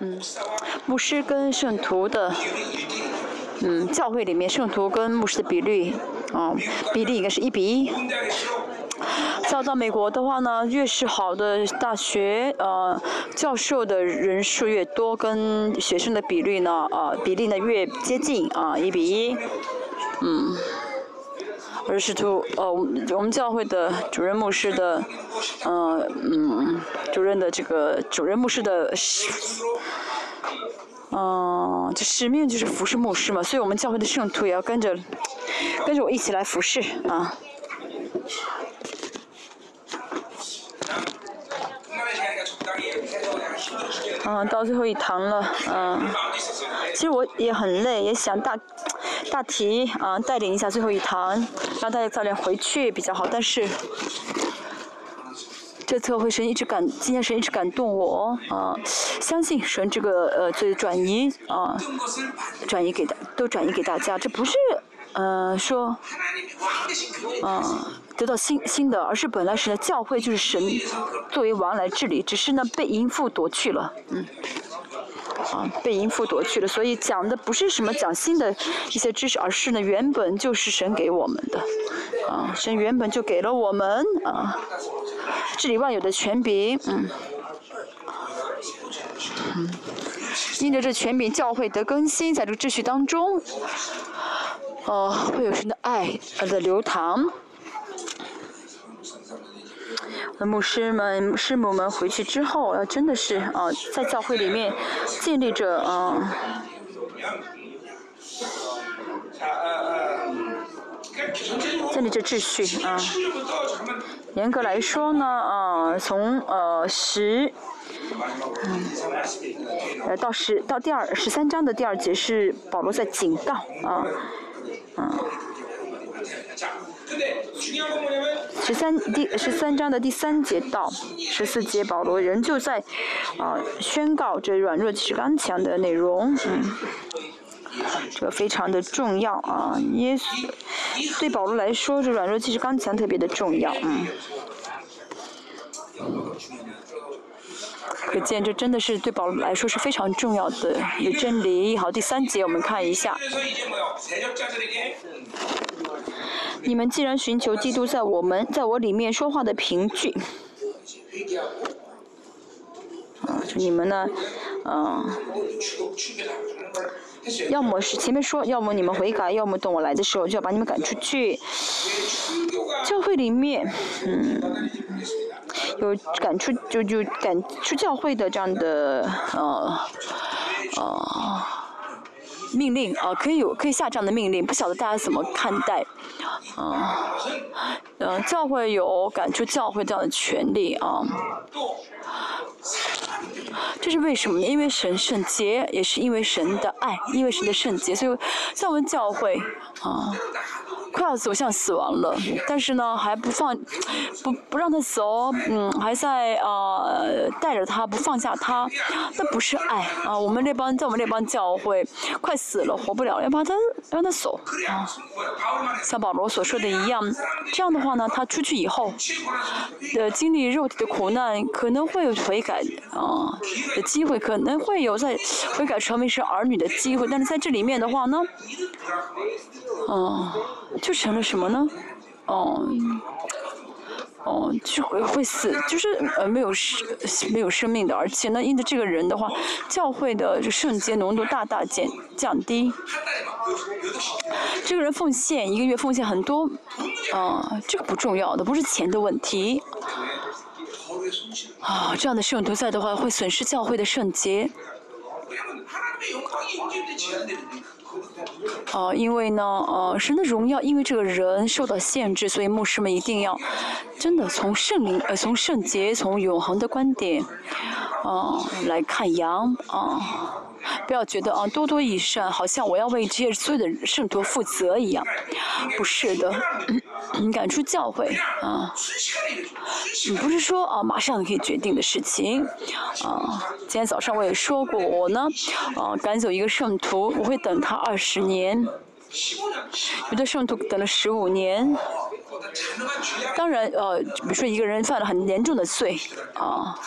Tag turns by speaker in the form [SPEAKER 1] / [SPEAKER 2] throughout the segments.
[SPEAKER 1] 嗯，牧师跟圣徒的，嗯，教会里面圣徒跟牧师的比率，啊，比例应该是一比一。再到美国的话呢，越是好的大学，呃，教授的人数越多，跟学生的比率呢，呃，比例呢越接近，啊，一比一，嗯。而是图，呃，我们教会的主任牧师的，呃，嗯，主任的这个主任牧师的，嗯，这使命就是服侍牧师嘛，所以我们教会的圣徒也要跟着，跟着我一起来服侍啊。嗯，到最后一堂了，嗯，其实我也很累，也想大大题啊带领一下最后一堂，让大家早点回去比较好。但是这次会神一直感，今天神一直感动我啊，相信神这个呃，最转移啊，转移给大都转移给大家，这不是呃说，嗯。得到新新的，而是本来神的教会就是神作为王来治理，只是呢被淫妇夺去了，嗯，啊被淫妇夺去了，所以讲的不是什么讲新的一些知识，而是呢原本就是神给我们的，啊神原本就给了我们啊治理万有的权柄，嗯，嗯，因着这权柄，教会得更新，在这秩序当中，哦会有神的爱的流淌。那牧师们、师母们回去之后，真的是啊，在教会里面建立着啊，建立着秩序啊。严格来说呢，啊，从呃十，嗯，呃到十到第二十三章的第二节是保罗在警告啊，嗯。十三第十三章的第三节到十四节，保罗仍旧在啊宣告这软弱即是刚强的内容，嗯，这非常的重要啊。耶稣对保罗来说，这软弱即是刚强特别的重要，嗯。可见这真的是对保罗来说是非常重要的一个真理。好，第三节我们看一下。你们既然寻求基督在我们在我里面说话的凭据，啊，你们呢，嗯，要么是前面说，要么你们悔改，要么等我来的时候就要把你们赶出去。教会里面，嗯，有赶出就就赶出教会的这样的，呃，呃。命令啊，可以有可以下这样的命令，不晓得大家怎么看待？啊，嗯，教会有赶出教会这样的权利啊。这是为什么呢？因为神圣洁，也是因为神的爱，因为神的圣洁，所以像我们教会啊。快要走向死亡了，但是呢，还不放，不不让他走，嗯，还在啊带着他不放下他，那不是爱啊！我们那帮在我们那帮教会快死了，活不了，要把他让他走啊！像保罗所说的一样，这样的话呢，他出去以后，呃，经历肉体的苦难，可能会有悔改啊的机会，可能会有在悔改成为是儿女的机会，但是在这里面的话呢，哦。就成了什么呢？哦，哦，就会会死，就是呃没有生没有生命的，而且呢，因着这个人的话，教会的这圣洁浓度大大减降低。这个人奉献一个月奉献很多，啊，这个不重要的，不是钱的问题。啊，这样的圣徒在的话，会损失教会的圣洁。哦，因为呢，哦，神的荣耀因为这个人受到限制，所以牧师们一定要真的从圣灵，呃，从圣洁，从永恒的观点，哦，来看羊，啊。不要觉得啊，多多益善，好像我要为这些所有的圣徒负责一样，不是的，你赶出教会啊，你不是说啊马上可以决定的事情啊。今天早上我也说过，我呢啊赶走一个圣徒，我会等他二十年，有的圣徒等了十五年。当然，呃，比如说一个人犯了很严重的罪，啊，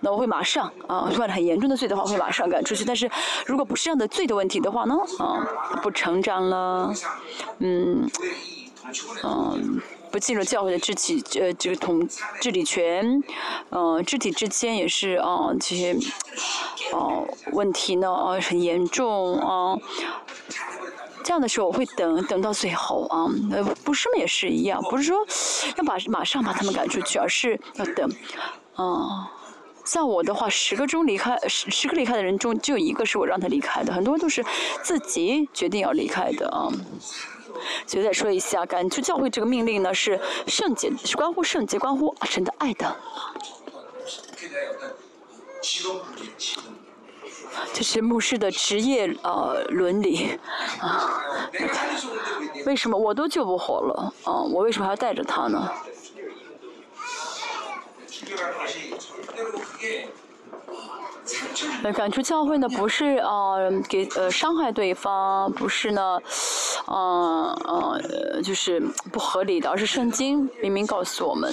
[SPEAKER 1] 那我会马上啊，犯了很严重的罪的话，会马上赶出去。但是如果不是这样的罪的问题的话呢，啊，不成长了，嗯，嗯。不进入教会的肢体，呃，这个统治理权，呃，肢体之间也是啊，这些，哦，问题呢啊很严重啊。这样的时候我会等等到最后啊，呃，不是嘛也是一样，不是说要把马上把他们赶出去，而是要等，啊，像我的话，十个中离开十十个离开的人中就有一个是我让他离开的，很多都是自己决定要离开的啊。所以再说一下，赶出教会这个命令呢，是圣洁，是关乎圣洁，关乎神的爱的。这是牧师的职业呃伦理啊。为什么我都救不活了啊？我为什么还要带着他呢？呃，赶出教会呢，不是呃给呃伤害对方，不是呢，嗯呃就是不合理的，而是圣经明明告诉我们，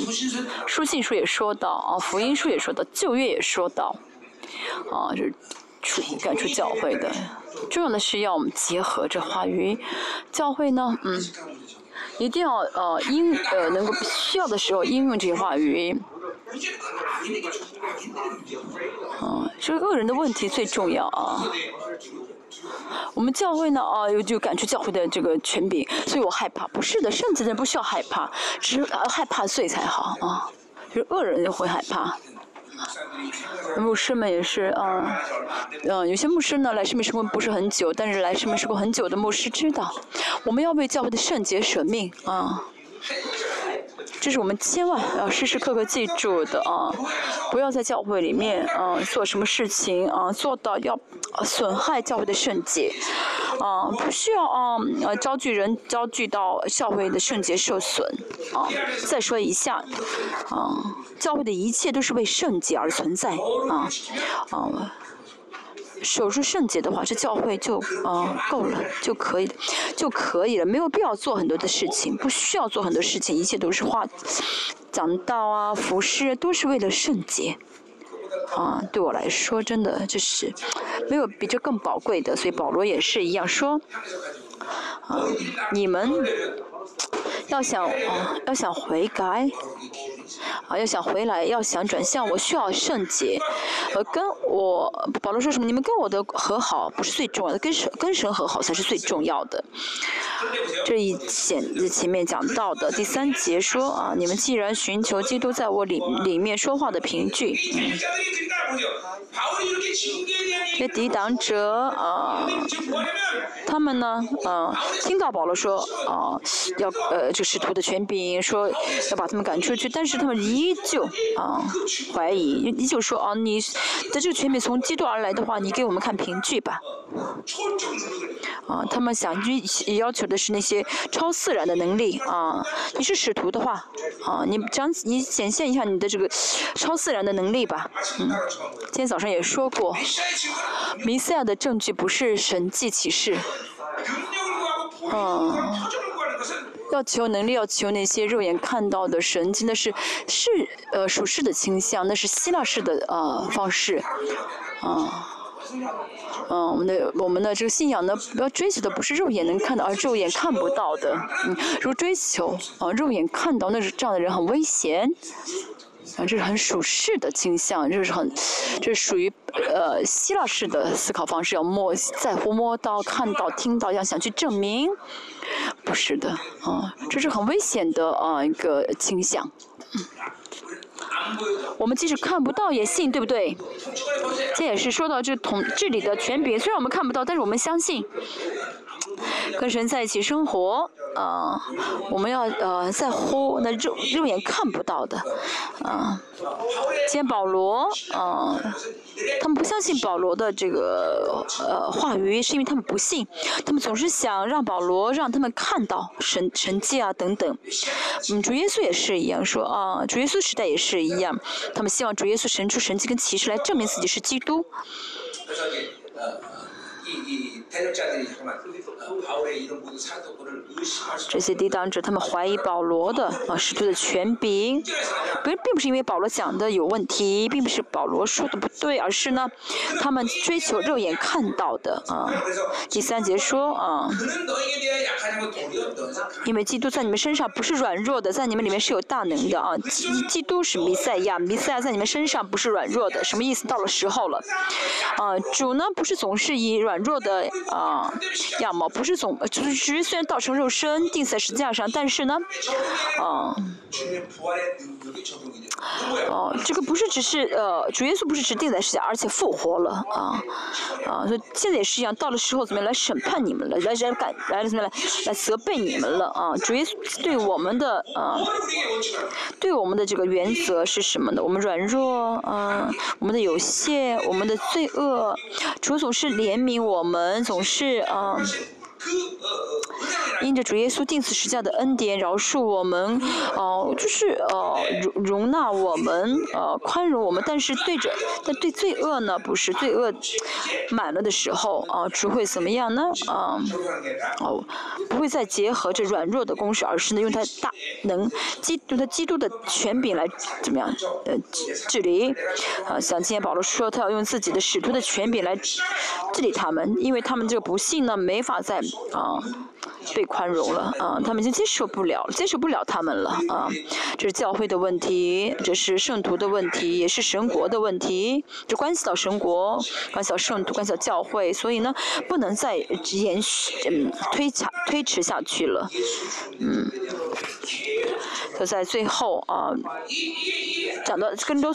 [SPEAKER 1] 书信书也说到啊，福音书也说到，旧约也说到，啊，就是出赶出教会的，重要的是要我们结合这话语，教会呢，嗯，一定要呃应呃能够需要的时候应用这些话语。嗯，这个恶人的问题最重要啊。我们教会呢啊，有就赶出教会的这个权柄，所以我害怕。不是的，圣洁的人不需要害怕，只是害怕罪才好啊。就是恶人就会害怕。牧师们也是啊，嗯，有些牧师呢来世没生活不是很久，但是来世没生活很久的牧师知道，我们要为教会的圣洁舍命啊。这是我们千万要时时刻刻记住的啊！不要在教会里面啊做什么事情啊，做到要损害教会的圣洁啊，不需要啊呃招聚人招聚到教会的圣洁受损啊。再说一下啊，教会的一切都是为圣洁而存在啊啊。守住圣洁的话，这教会就啊够了，就可以，就可以了，没有必要做很多的事情，不需要做很多事情，一切都是话讲道啊、服饰都是为了圣洁。啊，对我来说，真的就是没有比这更宝贵的，所以保罗也是一样说，啊，你们要想啊，要想悔改。啊，要想回来，要想转向，我需要圣洁。呃，跟我保罗说什么？你们跟我的和好不是最重要的，跟神跟神和好才是最重要的。这一前前面讲到的第三节说啊，你们既然寻求基督在我里里面说话的凭据，这抵挡者啊，他们呢啊，听到保罗说啊，要呃这使徒的权柄，说要把他们赶出去，但是他们依旧啊怀疑，依旧说啊，你的这个权柄从基督而来的话，你给我们看凭据吧。啊，他们想要求的是那些超自然的能力啊！你是使徒的话，啊，你讲你显现一下你的这个超自然的能力吧。嗯，今天早上也说过，弥赛亚的证据不是神迹启示。嗯，要求能力，要求那些肉眼看到的神迹，那是是呃属世的倾向，那是希腊式的呃方式，啊。嗯，我们的我们的这个信仰呢，要追求的不是肉眼能看到，而肉眼看不到的。嗯，如果追求啊肉眼看到，那是这样的人很危险。啊，这是很属世的倾向，这是很，这是属于呃希腊式的思考方式，要摸在乎摸到、看到、听到，要想去证明，不是的啊，这是很危险的啊一个倾向。嗯。我们即使看不到也信，对不对？这也是说到这统治理的权柄，虽然我们看不到，但是我们相信。跟神在一起生活，啊，我们要呃在乎那肉肉眼看不到的，啊，今天保罗，啊，他们不相信保罗的这个呃话语，是因为他们不信，他们总是想让保罗让他们看到神神迹啊等等，嗯，主耶稣也是一样说啊，主耶稣时代也是一样，他们希望主耶稣神出神迹跟骑士来证明自己是基督。这些抵挡者，他们怀疑保罗的啊使徒的权柄，不并不是因为保罗讲的有问题，并不是保罗说的不对，而是呢，他们追求肉眼看到的啊。第三节说啊，因为基督在你们身上不是软弱的，在你们里面是有大能的啊。基基督是弥赛亚，弥赛亚在你们身上不是软弱的，什么意思？到了时候了，啊，主呢不是总是以软弱的啊样貌，不是总就是虽然道成肉身定在十字架上，但是呢，啊。哦，这个不是只是呃，主耶稣不是只定在世界，而且复活了啊啊！所以现在也是一样，到了时候怎么样来审判你们了，来来感来怎么来来责备你们了啊！主耶稣对我们的啊，对我们的这个原则是什么呢？我们软弱啊，我们的有限，我们的罪恶，主总是怜悯我们，总是啊。uh, 因着主耶稣定死十架的恩典，饶恕我们，哦，就是呃容容纳我们，呃宽容我们，但是对着，但对罪恶呢，不是罪恶满了的时候，啊，只会怎么样呢？啊，哦，不会再结合这软弱的公式，而是呢用他大能基督他基督的权柄来怎么样？呃治理，啊，像今天保罗说，他要用自己的使徒的权柄来治理他们，因为他们这个不信呢，没法在。啊，被宽容了啊，他们已经接受不了，接受不了他们了啊，这是教会的问题，这是圣徒的问题，也是神国的问题，这关系到神国，关系到圣徒，关系到教会，所以呢，不能再延续，嗯，推长推迟下去了，嗯，就在最后啊，讲到更多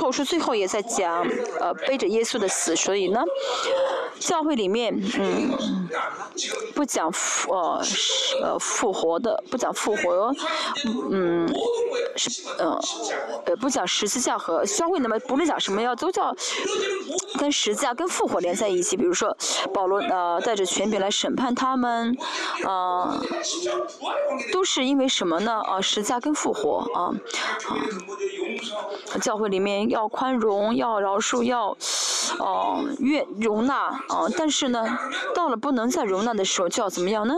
[SPEAKER 1] 后书最后也在讲，呃，背着耶稣的死，所以呢，教会里面，嗯。不讲复呃呃复活的，不讲复活，嗯，是呃呃不讲十字架和教会那么不论讲什么要都叫跟十字架跟复活连在一起。比如说保罗呃带着权柄来审判他们，啊，都是因为什么呢？啊十字架跟复活啊啊，教会里面要宽容，要饶恕，要哦愿容纳啊，但是呢，到了不能再容纳。的时候就要怎么样呢？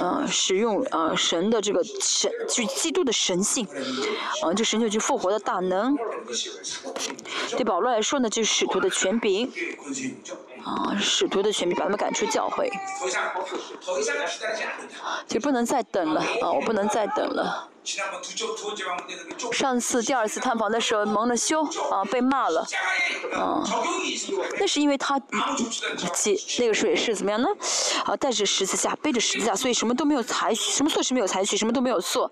[SPEAKER 1] 嗯，使用啊神的这个神，就基督的神性，啊，这神就去复活的大能。对保罗来说呢，就是使徒的权柄，啊，使徒的权柄把他们赶出教会，就不能再等了啊，我不能再等了。上次第二次探访的时候蒙了羞啊，被骂了，啊，那是因为他，记那个时候也是怎么样呢？啊，带着十字架，背着十字架，所以什么都没有采取，什么措施没有采取，什么都没有做，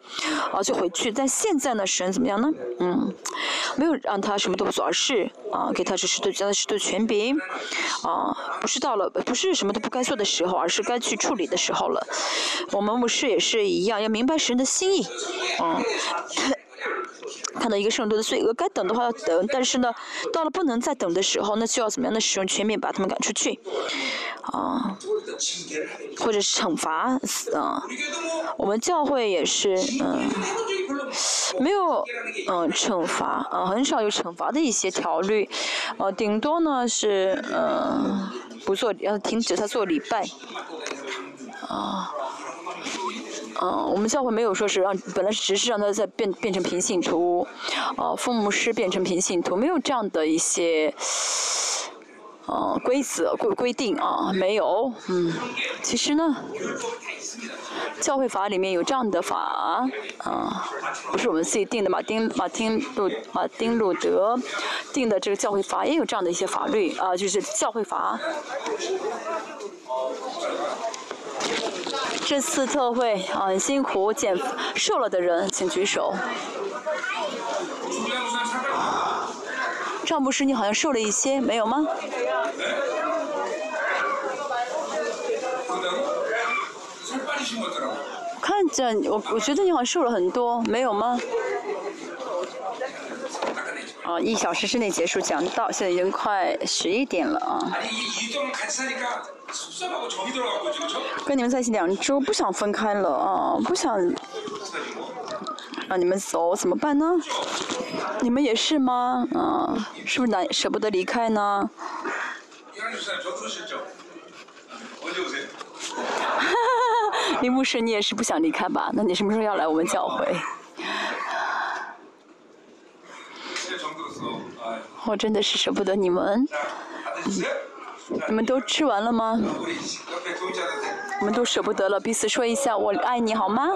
[SPEAKER 1] 啊，就回去。但现在呢，神怎么样呢？嗯，没有让他什么都不做，而是啊，给他这十多加的十多权柄，啊，不是到了不是什么都不该做的时候，而是该去处理的时候了。我们牧师也是一样，要明白神的心意。嗯，看到一个圣徒的罪恶，该等的话要等，但是呢，到了不能再等的时候，那就要怎么样的使用全面把他们赶出去，啊，或者是惩罚，啊，我们教会也是，嗯，没有，嗯，惩罚，啊，很少有惩罚的一些条律，呃，顶多呢是，嗯，不做，要停止他做礼拜，啊。嗯我们教会没有说是让，本来只是让他再变变成平信徒，呃，父母师变成平信徒，没有这样的一些，呃，规则规规定啊，没有，嗯，其实呢，教会法里面有这样的法，啊，不是我们自己定的，马丁马丁路马丁路德定的这个教会法也有这样的一些法律啊，就是教会法。这次特惠啊，很辛苦，减瘦了的人请举手。赵牧师，你好像瘦了一些，没有吗？看着我，我觉得你好像瘦了很多，没有吗？啊，一小时之内结束讲到，现在已经快十一点了啊。跟你们在一起两周，不想分开了啊，不想让你们走，怎么办呢？你们也是吗？啊，是不是难舍不得离开呢？林 牧师，你也是不想离开吧？那你什么时候要来我们教会？我真的是舍不得你们。你们都吃完了吗？我们都舍不得了，彼此说一下我爱你好吗？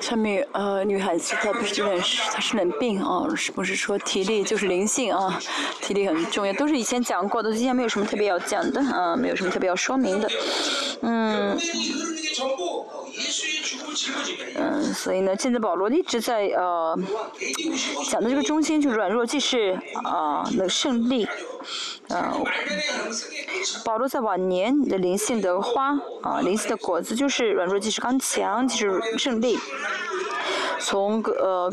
[SPEAKER 1] 下面呃，女孩子她不是冷，她是冷病啊，是不是说体力就是灵性啊？体力很重要，都是以前讲过的，今天没有什么特别要讲的啊，没有什么特别要说明的，嗯。嗯，所以呢，现在保罗一直在呃讲的这个中心就是软弱即是啊的胜利，呃，保罗在晚年的灵性的花啊灵性的果子就是软弱即是刚强即是胜利。从呃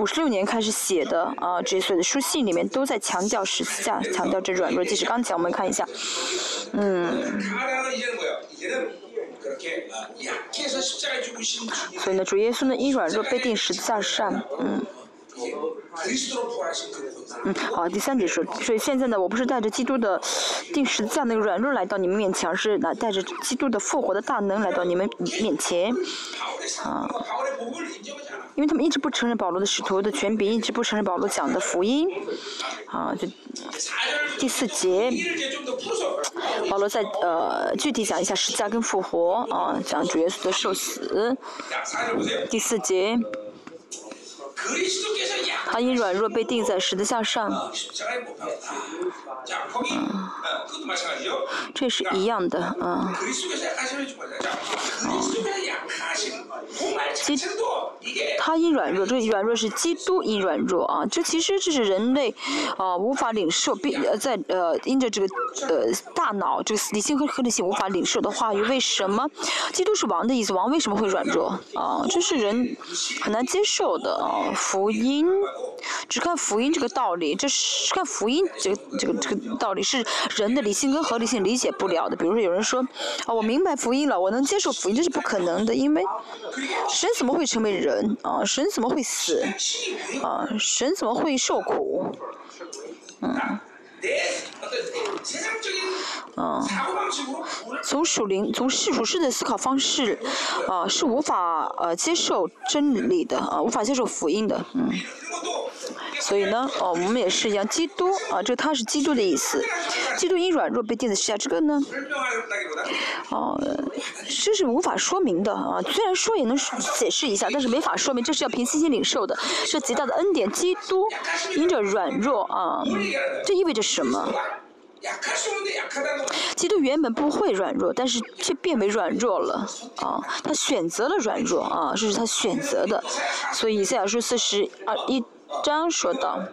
[SPEAKER 1] 五十六年开始写的啊，这些所有的书信里面都在强调十字架，强调这软弱即是刚强。我们看一下，嗯。所以呢，主耶稣呢，因软弱被定十字架上，嗯。嗯，好，第三节说，所以现在呢，我不是带着基督的钉十字架那个软弱来到你们面前，而是来带着基督的复活的大能来到你们面前，啊。因为他们一直不承认保罗的使徒的权柄，一直不承认保罗讲的福音，啊，就第四节，保罗在呃具体讲一下十字架跟复活，啊，讲主耶稣的受死，第四节。他因软弱被钉在十字架上，嗯，这是一样的，嗯，基他因软弱，这软弱是基督因软弱啊，这其实这是人类啊无法领受，并呃在呃因着这个呃大脑这个理性和合理性无法领受的话语，为什么基督是王的意思？王为什么会软弱啊？这是人很难接受的啊。福音，只看福音这个道理，这是看福音这个这个这个道理是人的理性跟合理性理解不了的。比如说有人说，啊，我明白福音了，我能接受福音，这是不可能的，因为神怎么会成为人啊？神怎么会死啊？神怎么会受苦？嗯。嗯，从属灵、从世俗式的思考方式，啊，是无法呃接受真理的，啊，无法接受福音的，嗯。所以呢，哦，我们也是一样，基督啊，这他是基督的意思。基督因软弱被钉在十字架，这个呢，哦，这是无法说明的啊。虽然说也能解释一下，但是没法说明，这是要凭信心领受的，是极大的恩典。基督因着软弱啊，这意味着什么？基督原本不会软弱，但是却变为软弱了啊！他选择了软弱啊，这是他选择的。所以以赛亚书四十二一。张说道：“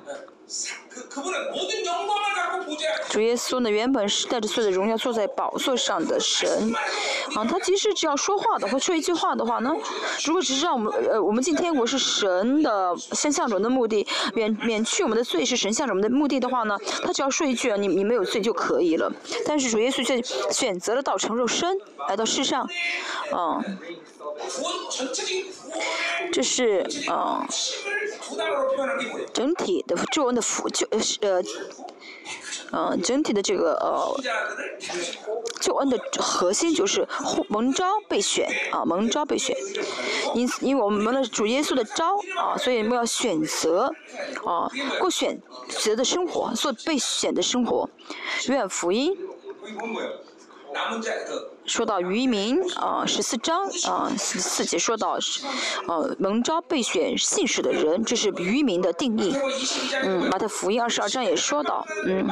[SPEAKER 1] 主耶稣呢，原本是带着所有的荣耀坐在宝座上的神，啊，他其实只要说话的，话说一句话的话呢，如果只是让我们呃，我们进天国是神的先象中的目的，免免去我们的罪是神向我们的目的的话呢，他只要说一句啊你你没有罪就可以了。但是主耶稣却选择了道成肉身来到世上，啊。”这是啊，整体的救恩的福救呃是，呃，整体的这个呃，救恩的核心就是蒙召被选啊，蒙召被选，因因为我们蒙了主耶稣的召啊，所以我们要选择啊，过选择的生活，做被选的生活，愿福音。说到渔民啊，十四章啊，四节说到，呃，蒙召被选信使的人，这是渔民的定义。嗯，马太福音二十二章也说到，嗯，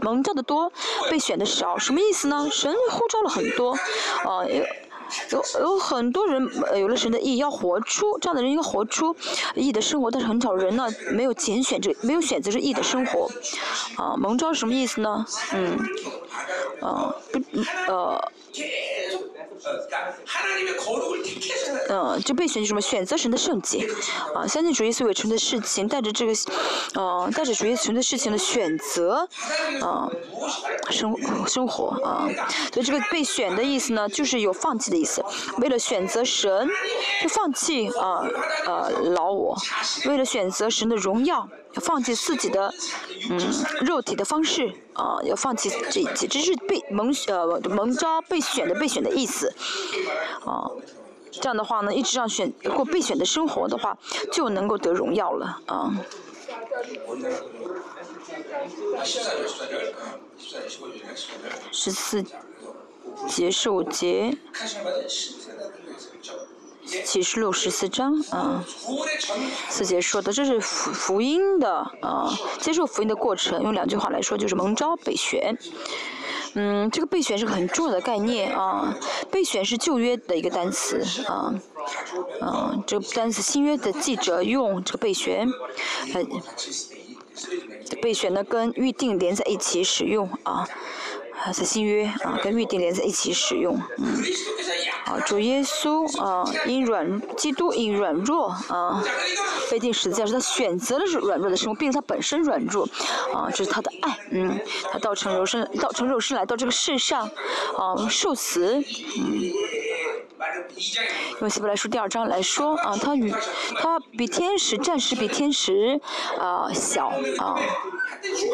[SPEAKER 1] 蒙召的多，被选的少，什么意思呢？神呼召了很多，啊，有有很多人有了神的意，要活出这样的人应该活出意的生活，但是很少人呢没有拣选这没有选择这意的生活，啊，蒙召什么意思呢？嗯，啊，不，呃。嗯，就被选择什么？选择神的圣洁，啊，相信主耶稣为成的事情，带着这个，呃，带着主耶稣的事情的选择，啊，生生活啊，所以这个被选的意思呢，就是有放弃的意思。为了选择神，就放弃啊，呃，老我；为了选择神的荣耀。放弃自己的嗯肉体的方式啊，要放弃这一切，这是被蒙呃蒙召被选的被选的意思啊。这样的话呢，一直让选过备选的生活的话，就能够得荣耀了啊。十四节受节，启示录十四章啊。四节说的这是福福音的啊，接受福音的过程，用两句话来说就是蒙召备选。嗯，这个备选是个很重要的概念啊。备选是旧约的一个单词啊，啊，这个单词新约的记者用这个备选，呃，备选呢跟预定连在一起使用啊。在新约啊，跟预定连在一起使用，嗯，啊，主耶稣啊，因软基督因软弱啊，被定十字架，是他选择了软弱的生活，并且他本身软弱，啊，这是他的爱，嗯，他道成肉身，道成肉身来到这个世上，啊，受死，嗯。用希伯来书第二章来说啊，他与他比天使暂时比天使啊小啊，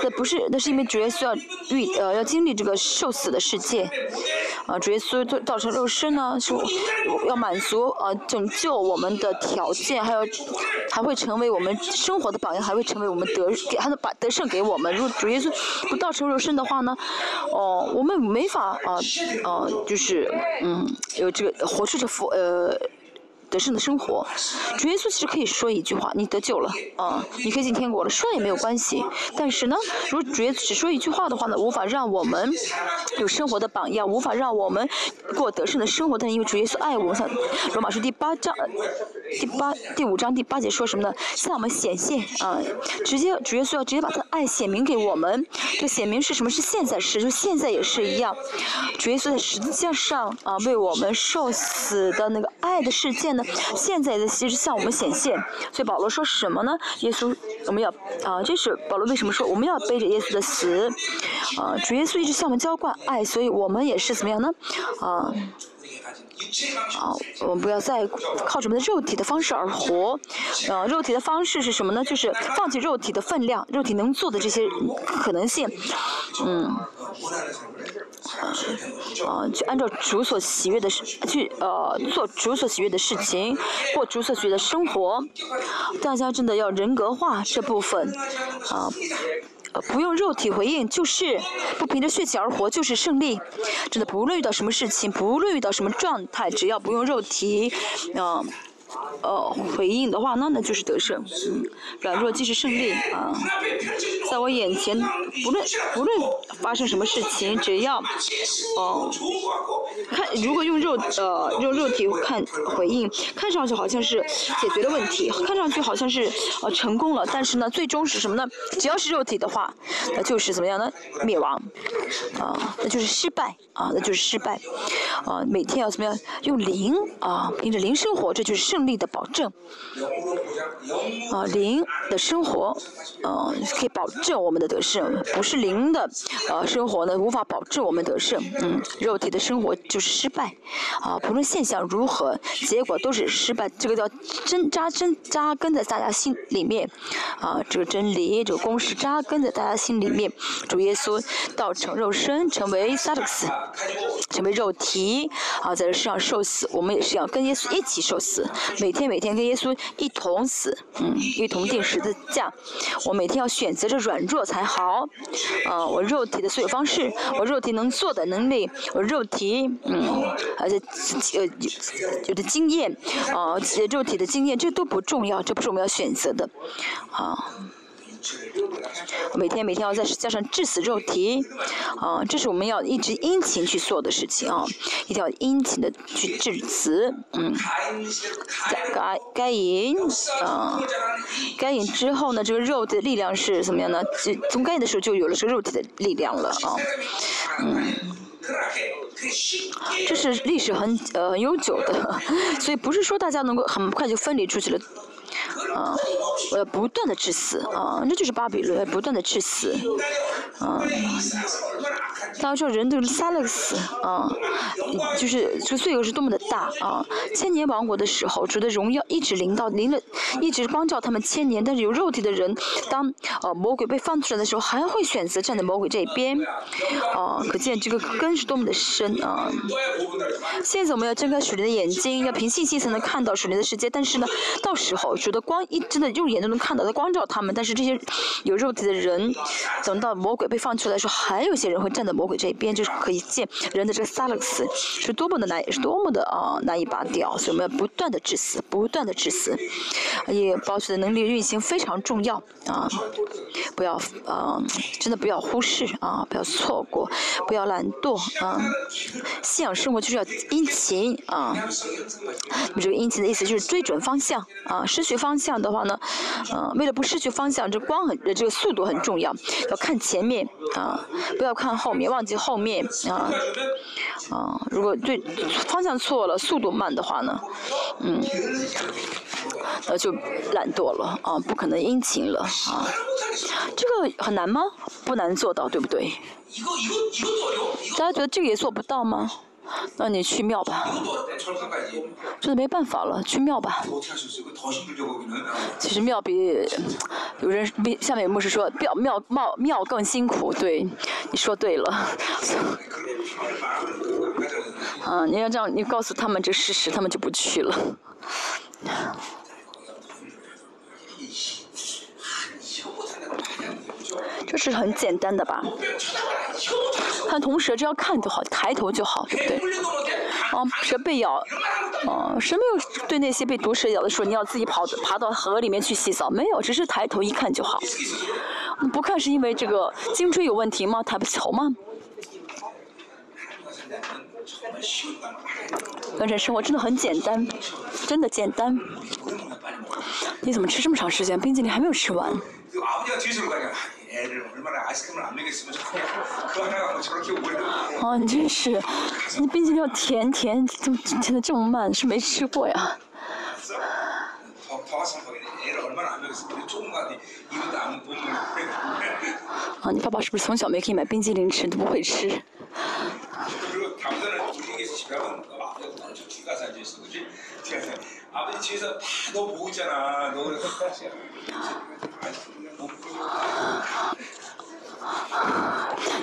[SPEAKER 1] 那不是，那是因为主耶稣要遇呃要经历这个受死的世界啊，主耶稣造造成肉身呢，是要满足啊拯救我们的条件，还有还会成为我们生活的榜样，还会成为我们得给他的把得胜给我们。如果主耶稣不造成肉身的话呢，哦，我们没法啊啊，就是嗯有这个。活出这福呃得胜的生活，主耶稣其实可以说一句话：“你得救了，啊，你可以进天国了。”说也没有关系。但是呢，如果主耶稣只说一句话的话呢，无法让我们有生活的榜样，无法让我们过得胜的生活。但是因为主耶稣爱我们，罗马书第八章、第八、第五章第八节说什么呢？向我们显现啊，直接主耶稣要直接把他的爱显明给我们。这显明是什么？是现在时，就现在也是一样。主耶稣在十字架上啊，为我们受死的那个爱的事件呢？现在的其实向我们显现，所以保罗说什么呢？耶稣，我们要啊，这是保罗为什么说我们要背着耶稣的死？啊，主耶稣一直向我们浇灌爱，所以我们也是怎么样呢？啊。啊，我们不要再靠什么的肉体的方式而活。呃，肉体的方式是什么呢？就是放弃肉体的分量，肉体能做的这些可能性。嗯，啊，去按照主所喜悦的事，去呃做主所喜悦的事情，过主所喜悦的生活。大家真的要人格化这部分，啊。不用肉体回应，就是不凭着血气而活，就是胜利。真的，不论遇到什么事情，不论遇到什么状态，只要不用肉体，嗯。呃回应的话，那那就是得胜。嗯，软弱即是胜利啊！在我眼前，不论不论发生什么事情，只要哦，看如果用肉呃用肉体看回应，看上去好像是解决了问题，看上去好像是呃成功了，但是呢，最终是什么呢？只要是肉体的话，那就是怎么样呢？灭亡啊，那就是失败啊，那就是失败啊！每天要怎么样用灵啊，凭着灵生活，这就是胜。力的保证，啊，灵的生活，呃，可以保证我们的得胜，不是灵的，呃，生活呢无法保证我们得胜，嗯，肉体的生活就是失败，啊，不论现象如何，结果都是失败，这个叫真扎真扎根在大家心里面，啊，这个真理，这个公式扎根在大家心里面，主耶稣道成肉身，成为萨克斯，成为肉体，啊，在这世上受死，我们也是要跟耶稣一起受死。每天每天跟耶稣一同死，嗯，一同定十字架。我每天要选择着软弱才好，啊，我肉体的所有方式，我肉体能做的能力，我肉体，嗯，而且呃有的经验，啊，肉体的经验，这都不重要，这不是我们要选择的，啊。每天每天要再加上致死肉体，啊，这是我们要一直殷勤去做的事情啊，一定要殷勤的去致死，嗯，该该隐，啊，该隐之后呢，这个肉的力量是怎么样呢？从该隐的时候就有了这个肉体的力量了啊，嗯，这是历史很呃很悠久的，所以不是说大家能够很快就分离出去了。啊，我要不断的去死啊，那就是巴比伦，不断的去死，啊，大家知道人这个萨勒斯啊，就是这个罪恶是多么的大啊！千年王国的时候，主的荣耀一直临到临了，一直光照他们千年。但是有肉体的人，当呃魔鬼被放出来的时候，还会选择站在魔鬼这边，啊，可见这个根是多么的深啊！现在我们要睁开属灵的眼睛，要凭信心才能看到属灵的世界。但是呢，到时候主的光一真的肉眼都能看到，的光照他们。但是这些有肉体的人，等到魔鬼被放出来的时候，还有些人会站在魔魔鬼这边，就是可以见人的这个萨勒斯是多么的难，是多么的啊难以拔掉。所以我们要不断的致死，不断的致死，也保持的能力运行非常重要啊！不要啊，真的不要忽视啊，不要错过，不要懒惰啊！信仰生活就是要殷勤啊！你这个殷勤的意思就是追准方向啊！失去方向的话呢，嗯，为了不失去方向，这光很这个速度很重要，要看前面啊，不要看后面，忘记后面啊啊！如果对方向错了，速度慢的话呢，嗯，那就懒惰了啊，不可能殷勤了啊！这个很难吗？不难做到，对不对？大家觉得这个也做不到吗？那你去庙吧，真的没办法了，去庙吧。其实庙比有人比下面有牧师说庙庙庙庙更辛苦，对，你说对了。嗯，你要这样，你告诉他们这事实，他们就不去了。这是很简单的吧？看同蛇，只要看就好，抬头就好，对不对？啊，蛇被咬，啊，蛇没有对那些被毒蛇咬的说你要自己跑爬到河里面去洗澡，没有，只是抬头一看就好。不看是因为这个颈椎有问题吗？抬不起头吗？反正生活真的很简单，真的简单。你怎么吃这么长时间？冰淇淋还没有吃完。啊，你真是，你冰淇淋要甜甜，怎么甜的这么慢？是没吃过呀？啊，你爸爸是不是从小没给你买冰激凌吃，都不会吃？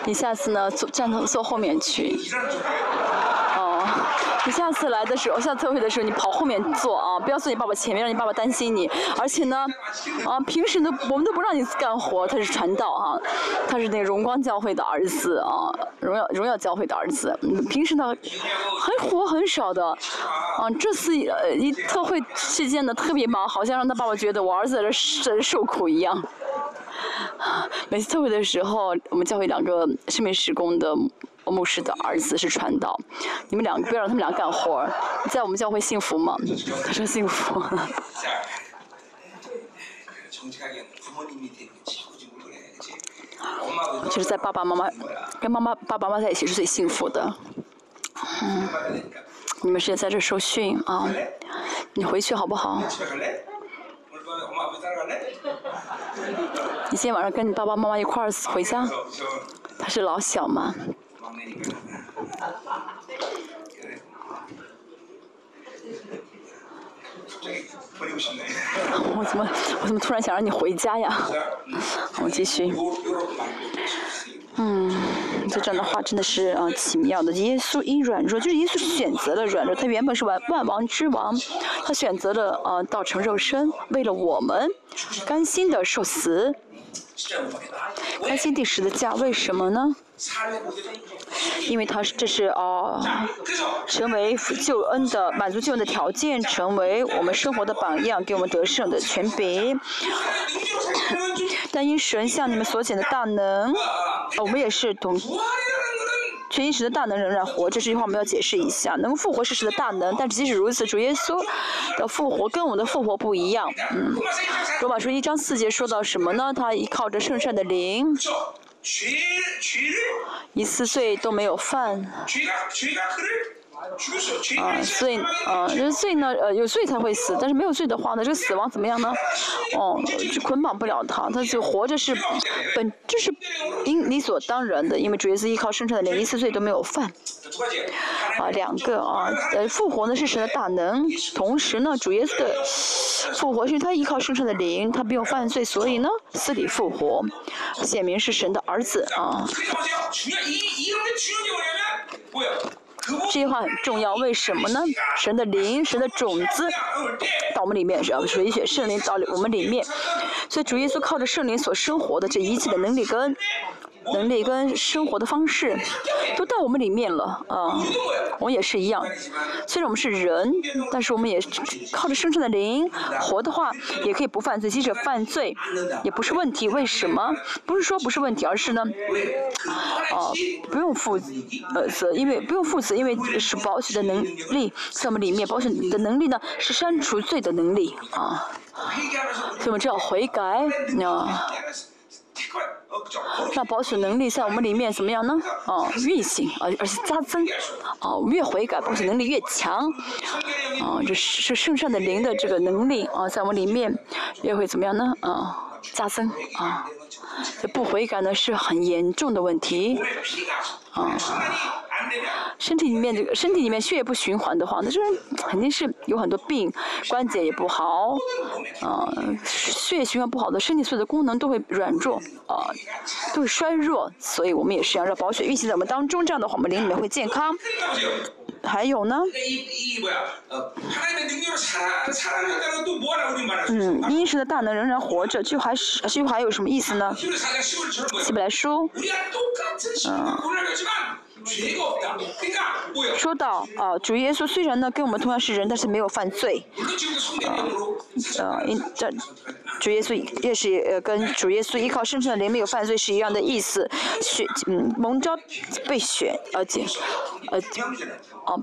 [SPEAKER 1] 你下次呢，坐站坐后面去。你下次来的时候，下次特会的时候，你跑后面坐啊，不要坐你爸爸前面，让你爸爸担心你。而且呢，啊，平时呢我们都不让你干活，他是传道哈，他是那荣光教会的儿子啊，荣耀荣耀教会的儿子。平时呢，很活很少的，啊，这次呃一特会期间呢特别忙，好像让他爸爸觉得我儿子在这受苦一样。每次特会的时候，我们教会两个生命施工的牧师的儿子是传道，你们两个不要让他们俩干活在我们教会幸福吗？他说幸福。就是在爸爸妈妈跟妈妈爸爸妈妈在一起是最幸福的。嗯，你们是在这受训啊？你回去好不好？你今天晚上跟你爸爸妈妈一块儿回家？他是老小嘛？我怎么我怎么突然想让你回家呀？我继续。嗯，这样的话真的是啊奇妙的。耶稣因软弱，就是耶稣选择了软弱。他原本是万万王之王，他选择了啊道成肉身，为了我们甘心的受死。甘心第十的价，为什么呢？因为他是这是啊，成为救恩的满足救恩的条件，成为我们生活的榜样，给我们得胜的权柄。但因神向你们所显的大能，我们也是同全因时的大能仍然活。这句话我们要解释一下，能复活是神的大能，但即使如此，主耶稣的复活跟我们的复活不一样。嗯，罗马书一章四节说到什么呢？他依靠着圣善的灵。一次罪都没有犯，啊，罪啊，就是罪呢，呃，有罪才会死，但是没有罪的话呢，这个死亡怎么样呢？哦，就捆绑不了他，他就活着是本，这是应理所当然的，因为主耶稣依靠生产的连一次罪都没有犯。啊，两个啊，呃，复活呢是神的大能，同时呢，主耶稣的复活是他依靠生产的灵，他没有犯罪，所以呢，死里复活，显明是神的儿子啊。这句话很重要，为什么呢？神的灵，神的种子到我们里面，是要水血圣灵到我们里面，所以主耶稣靠着圣灵所生活的这一切的能力跟。能力跟生活的方式都到我们里面了啊，我也是一样。虽然我们是人，但是我们也靠着生生的灵活的话，也可以不犯罪。即使犯罪也不是问题。为什么？不是说不是问题，而是呢，啊，不用负呃责，因为不用负责，因为是保险的能力在我们里面。保险的能力呢，是删除罪的能力啊。所以我们只要悔改啊。让保守能力在我们里面怎么样呢？哦，运行，而而且加增，哦，越悔改，保守能力越强，哦，这是圣上的灵的这个能力啊，在我们里面越会怎么样呢？啊，加增啊，这不悔改呢是很严重的问题，啊。身体里面这个身体里面血液不循环的话，那这肯定是有很多病，关节也不好，啊，血液循环不好的，身体所有的功能都会软弱，啊，都会衰弱，所以我们也是要让保血运行在我们当中，这样的话我们灵里面会健康。还有呢？嗯，因神的大能仍然活着，就还是就还有什么意思呢？起不来说，嗯。说到啊，主耶稣虽然呢跟我们同样是人，但是没有犯罪。呃，因这主耶稣也是呃跟主耶稣依靠圣圣的灵没有犯罪是一样的意思。选嗯蒙召被选而且呃啊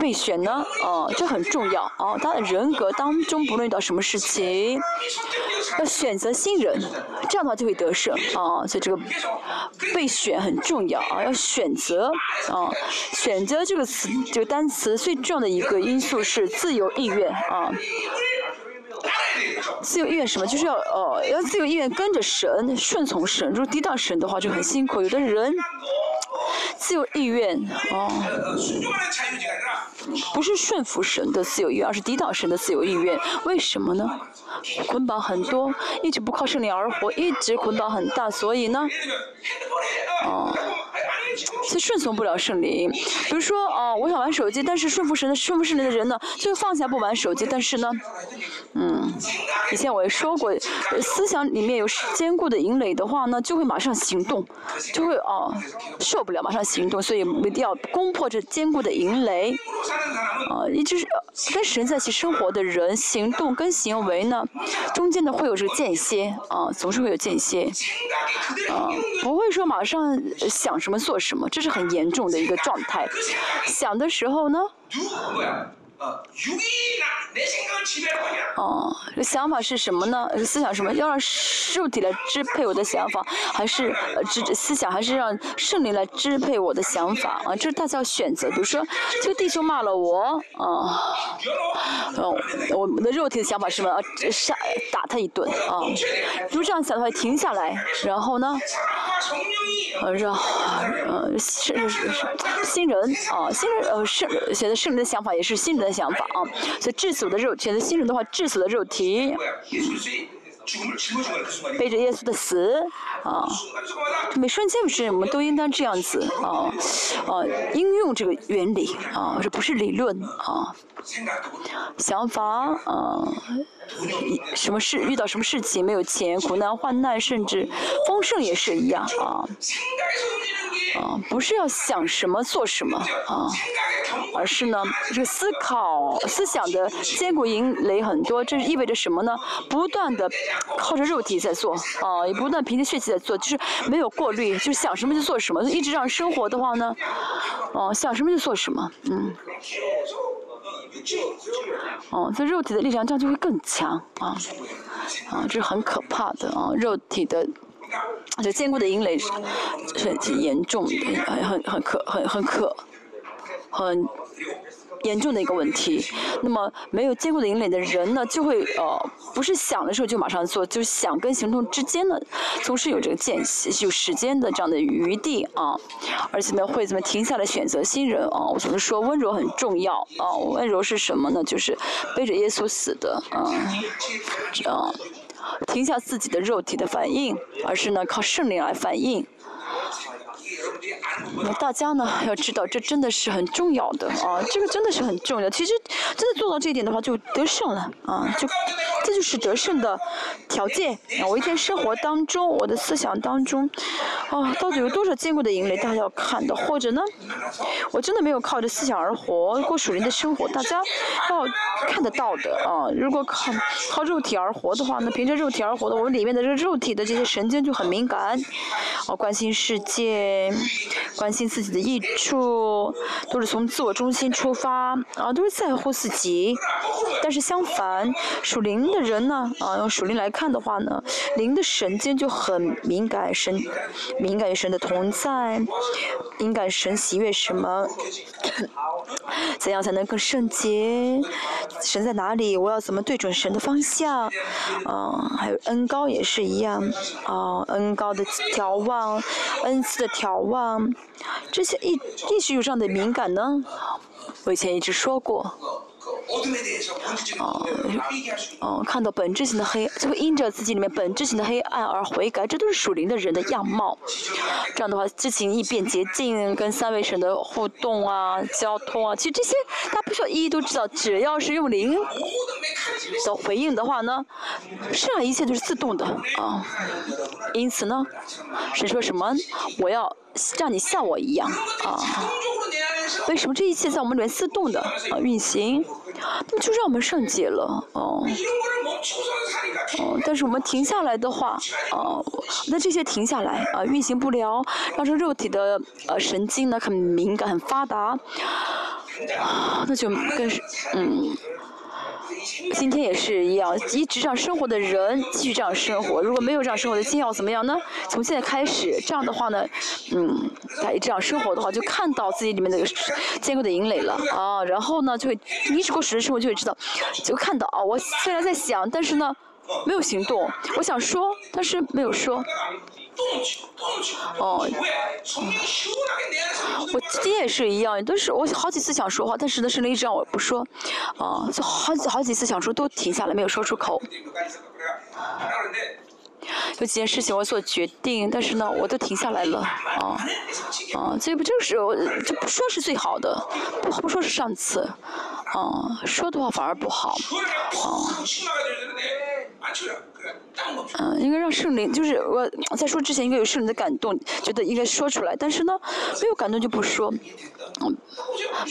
[SPEAKER 1] 被选呢啊这很重要啊他的人格当中不论遇到什么事情要选择新人，这样的话就会得胜啊。所以这个被选很重要啊，要选择。啊，选择这个词，这个单词最重要的一个因素是自由意愿啊。自由意愿什么？就是要呃，要自由意愿跟着神，顺从神。如果抵挡神的话，就很辛苦。有的人自由意愿哦，不是顺服神的自由意愿，而是抵挡神的自由意愿。为什么呢？捆绑很多，一直不靠圣灵而活，一直捆绑很大，所以呢，哦。所以顺从不了圣灵，比如说啊，我想玩手机，但是顺服神的顺服圣灵的人呢，就放下不玩手机，但是呢，嗯，以前我也说过，思想里面有坚固的营垒的话呢，就会马上行动，就会啊受不了马上行动，所以一定要攻破这坚固的营垒，啊，也就是跟神在一起生活的人，行动跟行为呢，中间呢会有这个间歇，啊，总是会有间歇，啊，不会说马上想什么做什。什么？这是很严重的一个状态。想的时候呢？哦，这想法是什么呢？思想什么？要让肉体来支配我的想法，还是呃支思想，还是让圣灵来支配我的想法啊？这是大家要选择。比如说，这个弟兄骂了我，啊，哦，我们的肉体的想法是什么？啊，杀打他一顿啊！如果这样想的话，停下来，然后呢？呃，让呃是是是新人啊，新人呃圣写的圣人的想法也是新人的想法啊，所以致我的肉，选择新人的话，致死的肉体，背着耶稣的死啊，每瞬间不是我们都应当这样子啊啊，应用这个原理啊，这不是理论啊，想法啊。什么事遇到什么事情没有钱，苦难患难，甚至丰盛也是一样啊啊！不是要想什么做什么啊，而是呢，这个思考思想的坚固引雷很多，这意味着什么呢？不断的靠着肉体在做啊，也不断凭着血气在做，就是没有过滤，就想什么就做什么，一直让生活的话呢，哦，想什么就做什么，嗯。哦，这肉体的力量这样就会更强啊啊，这是很可怕的啊！肉体的这坚固的阴雷是很严重的，很很可很很可很。严重的一个问题。那么没有坚固的引领的人呢，就会呃，不是想的时候就马上做，就想跟行动之间呢，总是有这个间隙，有时间的这样的余地啊。而且呢，会怎么停下来选择新人啊？我总是说温柔很重要啊。温柔是什么呢？就是背着耶稣死的啊，啊，停下自己的肉体的反应，而是呢靠圣灵来反应。那大家呢 要知道，这真的是很重要的啊！这个真的是很重要。其实真的做到这一点的话，就得胜了啊！就这就是得胜的条件啊！我一天生活当中，我的思想当中，啊，到底有多少坚固的营垒，大家要看的。或者呢，我真的没有靠着思想而活，过属灵的生活，大家要看得到的啊！如果靠靠肉体而活的话，那凭着肉体而活的，我们里面的这肉体的这些神经就很敏感，啊，关心世界。关心自己的益处，都是从自我中心出发，啊，都是在乎自己。但是相反，属灵的人呢，啊，用属灵来看的话呢，灵的神经就很敏感，神敏感于神的同在，敏感神喜悦什么，怎样才能更圣洁？神在哪里？我要怎么对准神的方向？啊，还有恩高也是一样，啊，恩高的眺望，恩赐的眺望。这些一一直有这样的敏感呢，我以前一直说过。哦，哦，看到本质性的黑，就会因着自己里面本质性的黑暗而悔改，这都是属灵的人的样貌。这样的话，知情意变洁净，跟三位神的互动啊、交通啊，其实这些大家不需要一一都知道，只要是用灵的回应的话呢，剩下一切都是自动的啊。因此呢，神说什么？我要让你像我一样啊。为什么这一切在我们里面自动的啊运行？那就让我们圣洁了哦。哦，但是我们停下来的话，哦，那这些停下来啊运行不了，让这肉体的呃神经呢很敏感很发达，那就更是嗯。今天也是一样，一直这样生活的人继续这样生活。如果没有这样生活的经验，怎么样呢？从现在开始，这样的话呢，嗯，大家这样生活的话，就看到自己里面那个坚固的营垒了啊。然后呢，就会一直过实的生活，就会知道，就看到啊。我虽然在想，但是呢，没有行动。我想说，但是没有说。哦，我今天也是一样，都是我好几次想说话，但是呢，圣灵一直让我不说，啊，就好几好几次想说都停下来，没有说出口。有几件事情我做决定，但是呢，我都停下来了，啊，啊，这不就是我就不说是最好的，不不说是上次，啊，说的话反而不好，啊。嗯，应该让圣灵，就是我在说之前应该有圣灵的感动，觉得应该说出来，但是呢，没有感动就不说。嗯，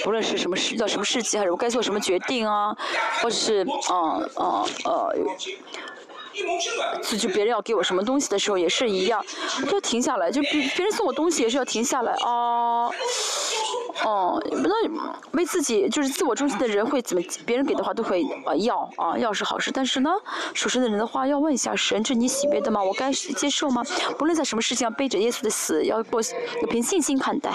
[SPEAKER 1] 不论是什么事，叫什么事情，还是我该做什么决定啊，或者是啊啊呃。就别人要给我什么东西的时候也是一样，要停下来。就别别人送我东西也是要停下来啊。哦，那为自己就是自我中心的人会怎么？别人给的话都会啊要啊要是好事，但是呢，属神的人的话要问一下神，这你喜悦的吗？我该接受吗？不论在什么事情上背着耶稣的死，要过要凭信心看待。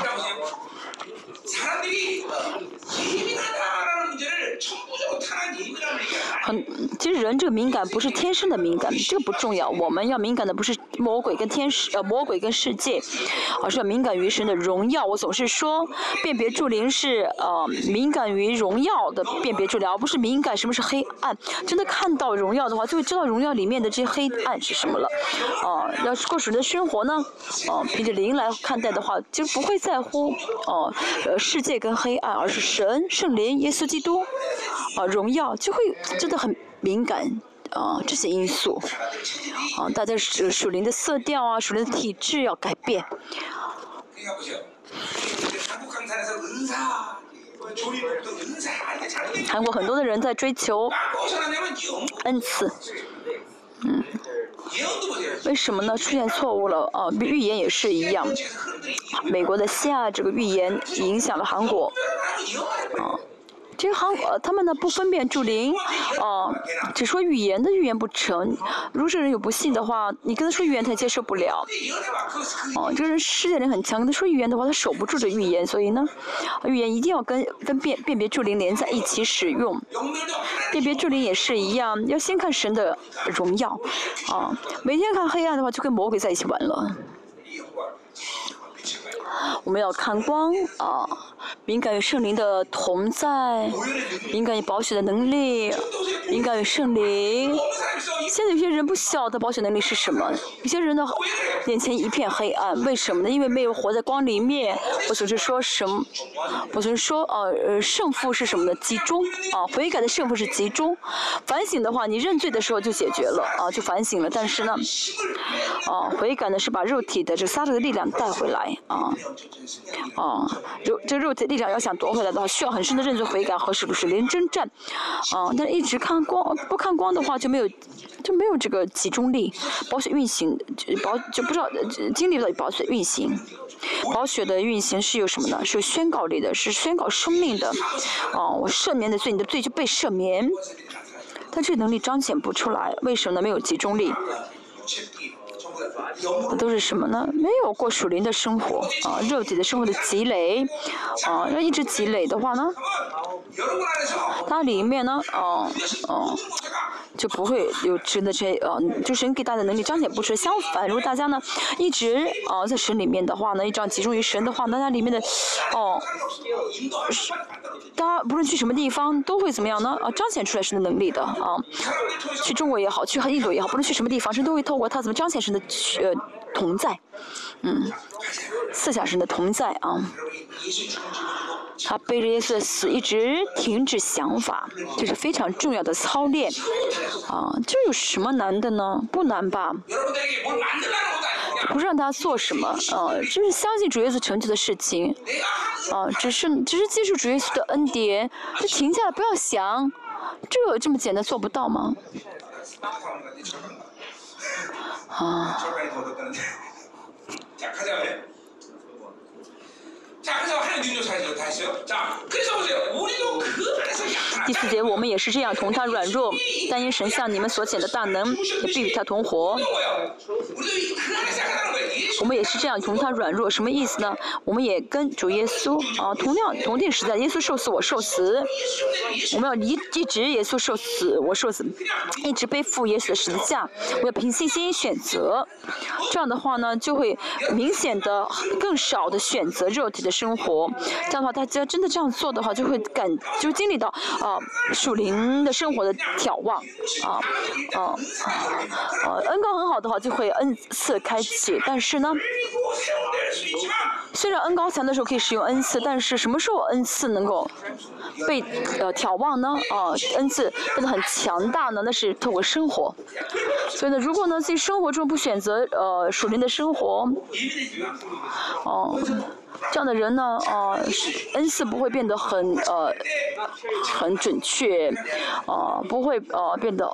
[SPEAKER 1] 很，其实人这个敏感不是天生的敏感，这个不重要。我们要敏感的不是魔鬼跟天使，呃，魔鬼跟世界，而是要敏感于神的荣耀。我总是说，辨别助灵是呃敏感于荣耀的辨别助灵，而不是敏感什么是黑暗。真的看到荣耀的话，就会知道荣耀里面的这些黑暗是什么了。啊，要是过属灵的生活呢，啊，凭着灵来看待的话，就不会在乎哦，呃，世界跟黑暗，而是神、圣灵、耶稣基督。啊，荣耀就会真的很敏感啊，这些因素啊，大家属属灵的色调啊，属灵的体质要改变。韩国很多的人在追求恩赐，嗯，为什么呢？出现错误了啊，预言也是一样。美国的夏这个预言影响了韩国，啊。这个韩呃，他们呢不分辨主灵，呃，只说语言的语言不成。如果这个人有不信的话，你跟他说语言他接受不了。哦，这个人世界人很强，跟他说语言的话他守不住这语言，所以呢，语言一定要跟跟辨辨别主灵连在一起使用。辨别主灵也是一样，要先看神的荣耀，啊，每天看黑暗的话就跟魔鬼在一起玩了。我们要看光啊，敏感与圣灵的同在，敏感与保险的能力，敏感与圣灵。现在有些人不晓得保险能力是什么，有些人的眼前一片黑暗，为什么呢？因为没有活在光里面。我总是说什么？我总是说，呃呃，胜负是什么呢？集中啊，悔改的胜负是集中。反省的话，你认罪的时候就解决了啊，就反省了。但是呢，啊，悔改呢是把肉体的这撒着的力量带回来啊。啊，肉这肉力量要想夺回来的话，需要很深的认罪悔改和是不是连征战，啊，但是一直看光不看光的话就没有就没有这个集中力，保险运行保就不知道精力到保险运行，保险的运行是有什么呢？是有宣告力的，是宣告生命的，啊，我赦免的罪，你的罪就被赦免，但这能力彰显不出来，为什么呢？没有集中力。都是什么呢？没有过属灵的生活啊，肉体的生活的积累啊，要一直积累的话呢，它里面呢，哦哦，就不会有真的这呃，就神给大家能力彰显不出。相反，如果大家呢一直啊在神里面的话呢，一直集中于神的话，那它里面的哦，大家不论去什么地方都会怎么样呢？啊，彰显出来神的能力的啊，去中国也好，去印度也好，不论去什么地方，神都会透过他怎么彰显神的。呃，同在，嗯，四小神的同在啊，他背着耶稣的死一直停止想法，这是非常重要的操练啊，这有什么难的呢？不难吧？不是让他做什么啊，就是相信主耶稣成就的事情啊，只是只是接受主耶稣的恩典，就停下来不要想，这这么简单做不到吗？ 아. 절반이 더 얻었다는데. 자, 가자, 왜? 啊。第四节，我们也是这样，同他软弱，但因神像你们所显的大能，也必与他同活。我们也是这样，同他软弱，什么意思呢？我们也跟主耶稣啊，同样同定时代，耶稣受死，我受死。我们要一一直耶稣受死，我受死，一直背负耶稣的十字架。我要凭信心选择，这样的话呢，就会明显的更少的选择肉体的生活。这样的话，大家真的这样做的话，就会感就经历到啊属灵的生活的眺望啊啊啊恩高很好的话，就会恩赐开启，但是呢。虽然恩高强的时候可以使用恩赐，但是什么时候恩赐能够被呃眺望呢？啊，恩赐变得很强大呢？那是透过生活。所以呢，如果呢在生活中不选择呃属灵的生活，哦。这样的人呢，呃，恩赐不会变得很呃很准确，呃，不会呃变得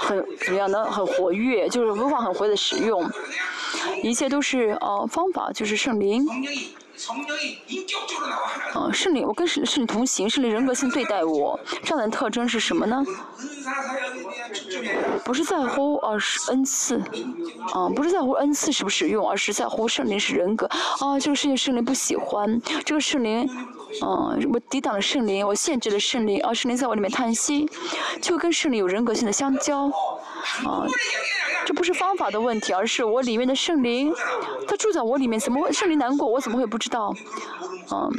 [SPEAKER 1] 很怎么样呢？很活跃，就是文化很活的使用，一切都是呃方法，就是圣灵。呃，圣灵，我跟圣圣灵同行，圣灵人格性对待我，这样的特征是什么呢？不是在乎，而是恩赐，啊，不是在乎恩赐是不是用，而是在乎圣灵是人格。啊，这个世界圣灵不喜欢，这个圣灵，嗯，我抵挡了圣灵，我限制了圣灵，啊，圣灵在我里面叹息，就跟圣灵有人格性的相交，啊，这不是方法的问题，而是我里面的圣灵，他住在我里面，怎么会圣灵难过，我怎么会不知道？嗯，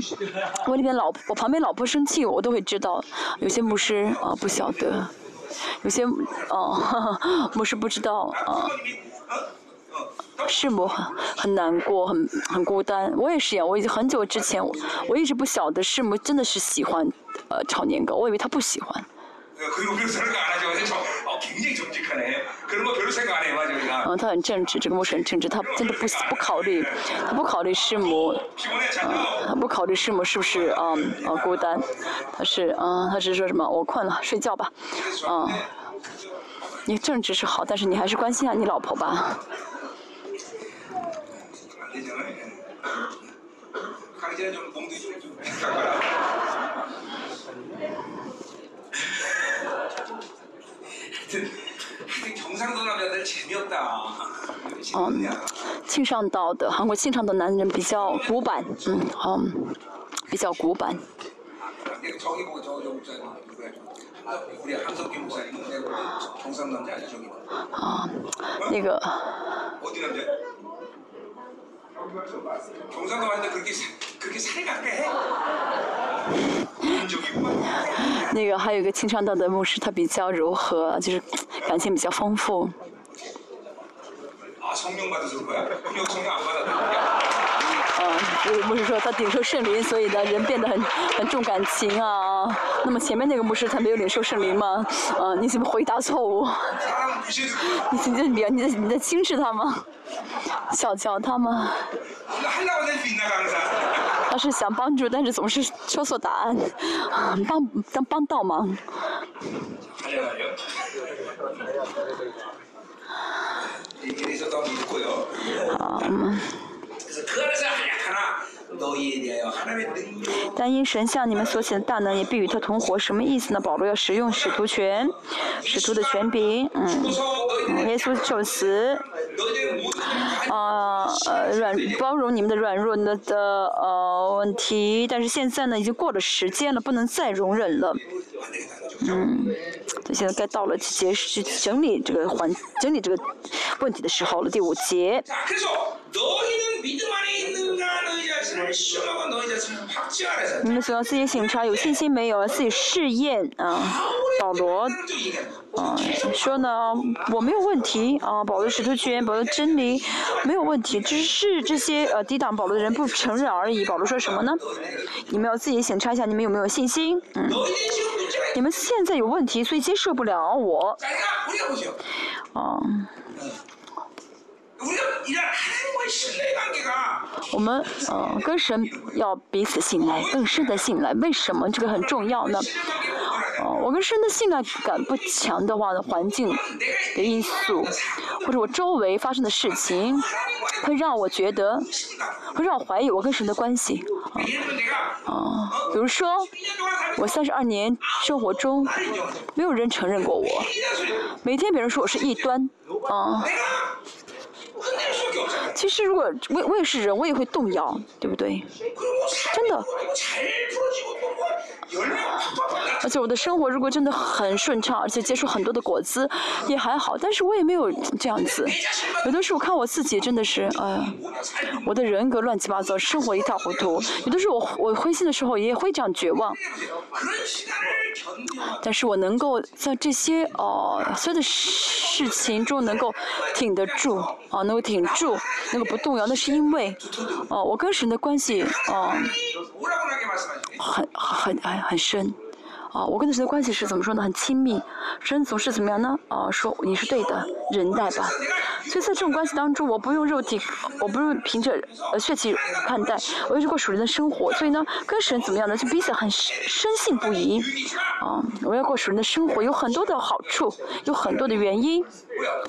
[SPEAKER 1] 我里面老我旁边老婆生气，我都会知道，有些牧师啊不晓得。有些哦，牧师不知道啊，是不很很难过，很很孤单。我也是呀，我已经很久之前，我一直不晓得师母真的是喜欢呃炒年糕，我以为他不喜欢。嗯，他很正直，这个牧师很正直，他真的不不考虑，他不考虑师母，嗯，他不考虑师母是不是啊啊孤单，他是嗯，他是说什么？我困了，睡觉吧，啊，你正直是好，但是你还是关心下你老婆吧。嗯，庆尚道的韩国庆尚道男人比较古板，嗯，好，比较古板。啊，那个。那个还有一个青山道的牧师，他比较柔和，就是感情比较丰富。嗯，牧师说他领受圣灵，所以呢人变得很很重感情啊。那么前面那个牧师他没有领受圣灵吗？啊，你怎么回答错误？你你你你在你在轻视他吗？小瞧他吗？他是想帮助，但是总是说错答案，帮当帮倒忙。但因神像你们所显的大能，也必与他同活。什么意思呢？保罗要使用使徒权，使徒的权柄，嗯，耶稣受死，啊，呃，软包容你们的软弱的的呃问题。但是现在呢，已经过了时间了，不能再容忍了。嗯，现在该到了结去整理这个环整理这个问题的时候了。第五节。你们主要自己审查有信心没有？自己试验啊，保罗啊说呢，我没有问题啊，保罗使徒权，保罗真理没有问题，只是这些呃抵挡保罗的人不承认而已。保罗说什么呢？你们要自己审查一下，你们有没有信心？嗯，你们现在有问题，所以接受不了我。啊。我们呃跟神要彼此信赖，更深的信赖。为什么这个很重要呢？哦，我跟神的信赖感不强的话呢，环境的因素或者我周围发生的事情，会让我觉得，会让我怀疑我跟神的关系。啊，啊，比如说我三十二年生活中，没有人承认过我，每天别人说我是异端，啊。其实，如果我我也是人，我也会动摇，对不对？真的。而且我的生活如果真的很顺畅，而且结出很多的果子，也还好。但是我也没有这样子。有的时候看我自己真的是，哎，我的人格乱七八糟，生活一塌糊涂。有的时候我我灰心的时候也会这样绝望。但是我能够在这些哦所有的事情中能够挺得住，啊，能够挺住，那个不动摇，那是因为，哦，我跟神的关系，哦，很很很很深。啊，我跟神的关系是怎么说呢？很亲密，神总是怎么样呢？啊，说你是对的，忍耐吧。所以在这种关系当中，我不用肉体，我不用凭着呃血气看待，我是过属灵的生活。所以呢，跟神怎么样呢？就彼此很深信不疑。啊，我要过属灵的生活，有很多的好处，有很多的原因。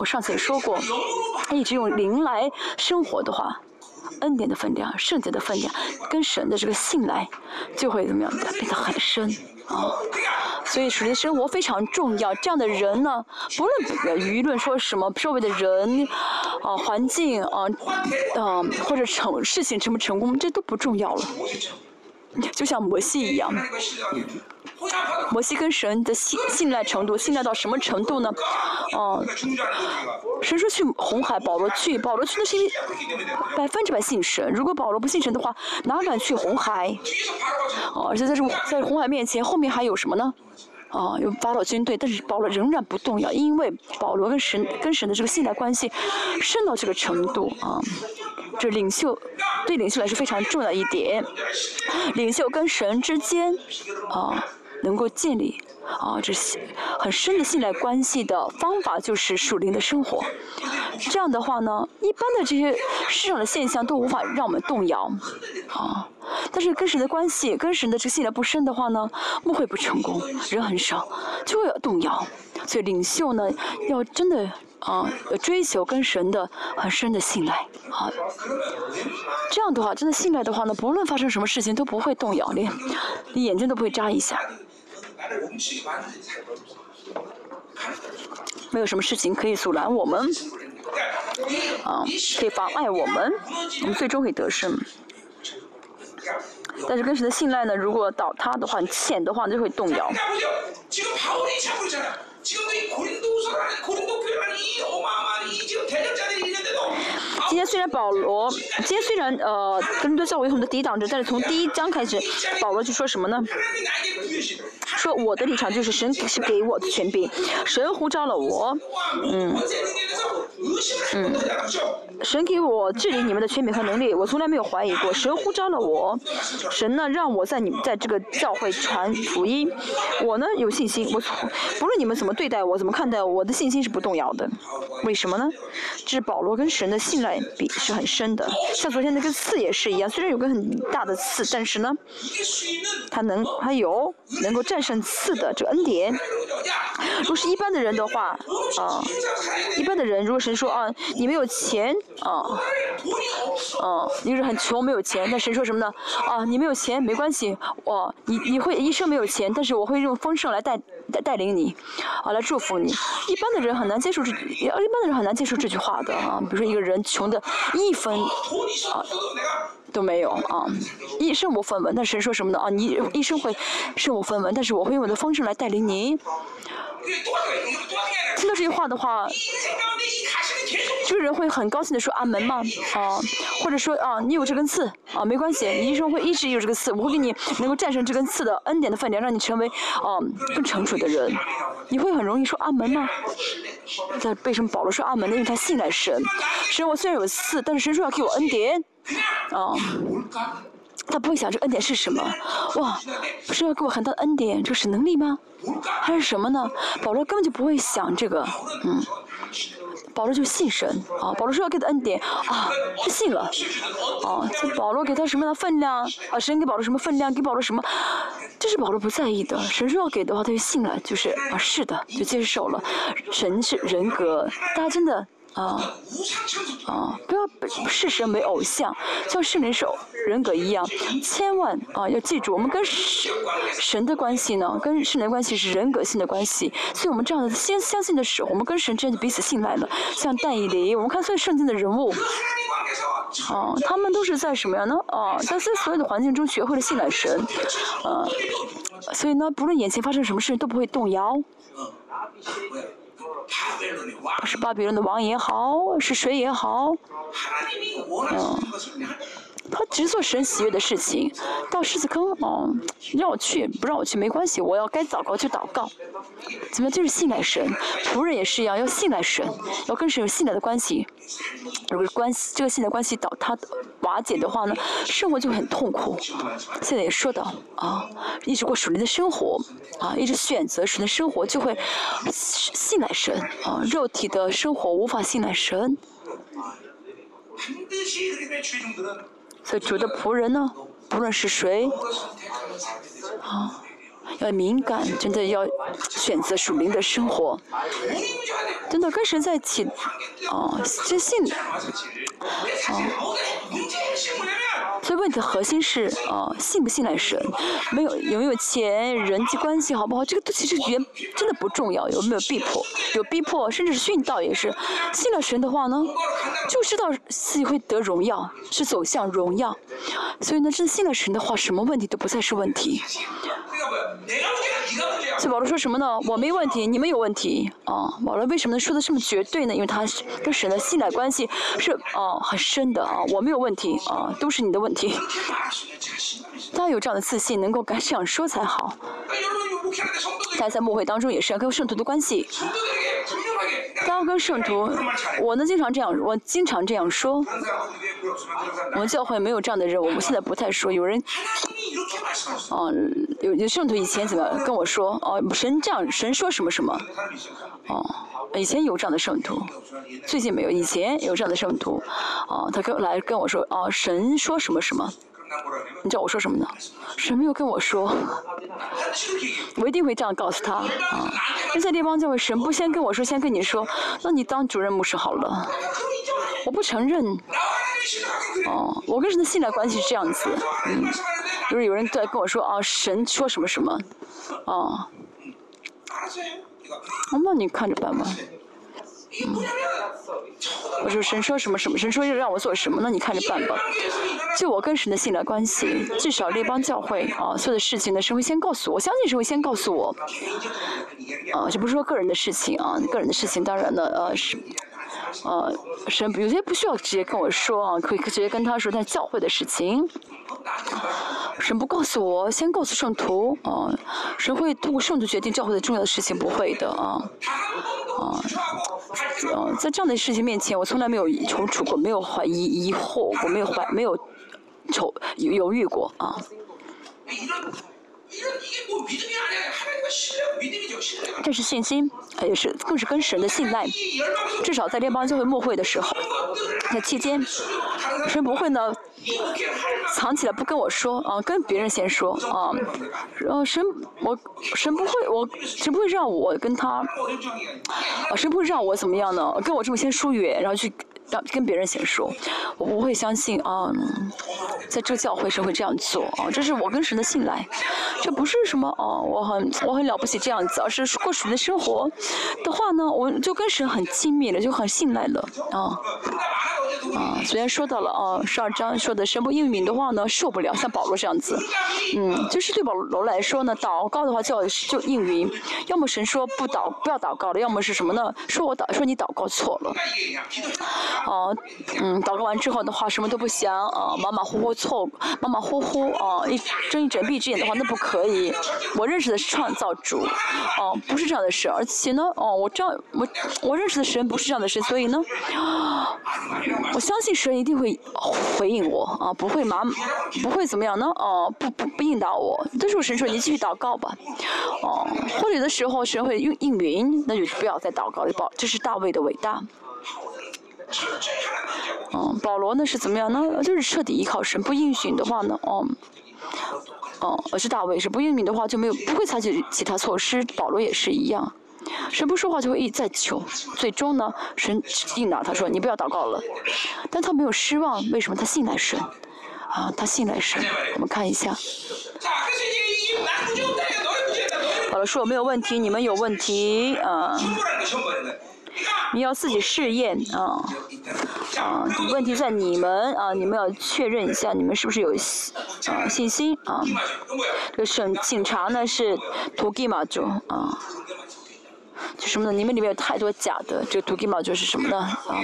[SPEAKER 1] 我上次也说过，一直用灵来生活的话。恩典的分量，圣洁的分量，跟神的这个信赖，就会怎么样的变得很深啊。所以实际生活非常重要。这样的人呢，不论舆论说什么，周围的人啊、环境啊、啊或者成事情成不成功，这都不重要了。就像摩西一样。摩西跟神的信信赖程度，信赖到什么程度呢？哦，神说去红海，保罗去，保罗去的是因为百分之百信神。如果保罗不信神的话，哪敢去红海？哦，而且在这在红海面前，后面还有什么呢？哦，有法老军队，但是保罗仍然不动摇，因为保罗跟神跟神的这个信赖关系深到这个程度啊。这领袖对领袖来说非常重要一点，领袖跟神之间啊。能够建立啊，这些很深的信赖关系的方法就是属灵的生活。这样的话呢，一般的这些市场的现象都无法让我们动摇啊。但是跟神的关系，跟神的这个信赖不深的话呢，牧会不成功，人很少，就会动摇。所以领袖呢，要真的啊，追求跟神的很深的信赖啊。这样的话，真的信赖的话呢，不论发生什么事情都不会动摇，连你眼睛都不会眨一下。没有什么事情可以阻拦我们，啊，可以妨碍我们，我们最终会得胜。但是跟神的信赖呢？如果倒塌的话，你浅的话，你就会动摇。今天虽然保罗，今天虽然呃，跟多教会有很多抵挡着，但是从第一章开始，保罗就说什么呢？说我的立场就是神是给我的权柄，神呼召了我，嗯，嗯，神给我治理你们的权柄和能力，我从来没有怀疑过。神呼召了我，神呢让我在你们在这个教会传福音，我呢有信心，我从不论你们怎么对待我，怎么看待我，我的信心是不动摇的。为什么呢？这是保罗跟神的信赖比是很深的，像昨天那个刺也是一样，虽然有个很大的刺，但是呢，他能他有能够战胜。胜次的这个恩典，如果是一般的人的话，啊，一般的人如果神说啊，你没有钱，啊，啊，你是很穷没有钱，那神说什么呢？啊，你没有钱没关系，哦，你你会一生没有钱，但是我会用丰盛来带带带领你，啊，来祝福你。一般的人很难接受这，一般的人很难接受这句话的啊。比如说一个人穷的一分，啊。都没有啊，一生无分文。那神说什么呢？啊，你一生会身无分文，但是我会用我的方式来带领你。听到这句话的话，这个人会很高兴的说阿门吗？啊，或者说啊，你有这根刺啊，没关系，你一生会一直有这个刺，我会给你能够战胜这根刺的恩典的分量，让你成为啊更成熟的人。你会很容易说阿门吗？在为什么保罗说阿门呢？因为他信赖神。神，我虽然有刺，但是神说要给我恩典。哦，他不会想这恩典是什么？哇，是要给我很大的恩典，这是能力吗？还是什么呢？保罗根本就不会想这个，嗯，保罗就信神啊。保罗说要给他恩典啊，他信了。哦，保罗给他什么样的分量？啊，神给保罗什么分量？给保罗什么？这是保罗不在意的。神说要给的话，他就信了，就是啊，是的，就接受了。神是人格，大家真的。啊，啊，不要视神为偶像，像圣灵是人格一样，千万啊要记住，我们跟神神的关系呢，跟圣灵关系是人格性的关系，所以我们这样的先相信的时候，我们跟神之间就彼此信赖了。像但以理，我们看所有圣经的人物，啊，他们都是在什么样呢？啊，在在所有的环境中学会了信赖神，啊，所以呢，不论眼前发生什么事都不会动摇。是巴比伦的王也好，是谁也好，嗯，他只做神喜悦的事情。到狮子坑，哦，让我去，不让我去没关系，我要该祷告就祷告。怎么就是信赖神？仆人也是一样，要信赖神，要跟神有信赖的关系。如果关系这个信赖关系倒塌瓦解的话呢，生活就很痛苦。现在也说到啊，一直过属灵的生活啊，一直选择属灵的生活，就会信赖神啊。肉体的生活无法信赖神。所以主的仆人呢，不论是谁，啊，要敏感，真的要选择属灵的生活，真的跟神在一起，啊，真信，啊。所以问题的核心是，啊，信不信赖神？没有有没有钱，人际关系好不好？这个都其实原真的不重要。有没有逼迫？有逼迫，甚至是殉道也是。信了神的话呢，就知道自己会得荣耀，是走向荣耀。所以呢，真信了神的话，什么问题都不再是问题。所以保罗说什么呢？我没问题，你们有问题。啊，保罗为什么能说的这么绝对呢？因为他跟神的信赖关系是啊很深的啊。我没有问题啊，都是你的问题。大家 有这样的自信，能够敢这样说才好。大家在幕会当中也是要跟圣徒的关系。大家跟圣徒，我呢经常这样，我经常这样说。我们教会没有这样的人，我们现在不太说。有人，哦，有有圣徒以前怎么跟我说？哦，神这样，神说什么什么？哦，以前有这样的圣徒，最近没有。以前有这样的圣徒，哦，他跟来跟我说，哦，神说什么什么？你知道我说什么呢？神没有跟我说，我一定会这样告诉他啊。那在地方教会，神不先跟我说，先跟你说，那你当主任牧师好了。我不承认。哦，我跟神的信赖关系是这样子，嗯，就是有人在跟我说啊，神说什么什么，哦，那你看着办吧。我说神说什么什么，神说要让我做什么，那你看着办吧。就我跟神的信赖关系，至少列邦教会啊，所有的事情呢，神会先告诉我，相信神会先告诉我。啊，就不是说个人的事情啊，个人的事情当然呢，呃是，呃神有些不需要直接跟我说啊，可以直接跟他说，但教会的事情，神不告诉我，先告诉圣徒啊，神会通过圣徒决定教会的重要的事情，不会的啊，啊。嗯，在这样的事情面前，我从来没有踌躇过，没有怀疑、疑惑，我没有怀，没有愁犹豫过啊。这是信心，也是更是跟神的信赖。至少在联邦教会默会的时候，那期间，神不会呢藏起来不跟我说啊，跟别人先说啊。然后神我神不会我神不会让我跟他啊神不会让我怎么样呢？跟我这么先疏远，然后去。跟别人先说，我不会相信啊，在这教会是会这样做啊，这是我跟神的信赖，这不是什么哦，我很我很了不起这样子，而是过神的生活的话呢，我就跟神很亲密了，就很信赖了啊。啊，昨天说到了啊，十二章说的神不应允的话呢，受不了，像保罗这样子，嗯，就是对保罗来说呢，祷告的话就就应允，要么神说不祷不要祷告了，要么是什么呢？说我祷说你祷告错了，啊，嗯，祷告完之后的话什么都不想啊，马马虎虎错，马马虎虎啊，一睁一睁闭只眼的话那不可以，我认识的是创造主，哦，不是这样的事，而且呢，哦，我这样我我认识的神不是这样的神，所以呢。我相信神一定会回应我啊，不会麻，不会怎么样呢？哦，不不不应答我。但是我神说你继续祷告吧，哦，或者的时候神会应应允，那就不要再祷告了。保，这是大卫的伟大。嗯，保罗呢是怎么样呢？就是彻底依靠神，不应许的话呢，哦，哦，而是大卫是不应允的话就没有不会采取其他措施。保罗也是一样。神不说话就会一再求，最终呢，神应答，他说你不要祷告了，但他没有失望，为什么？他信赖神，啊，他信赖神。我们看一下。好了，说我没有问题，你们有问题啊？你要自己试验啊啊！问题在你们啊，你们要确认一下，你们是不是有啊信心啊？这个审警察呢是图基马族啊。就什么呢？你们里面有太多假的，这个图基毛就是什么呢？啊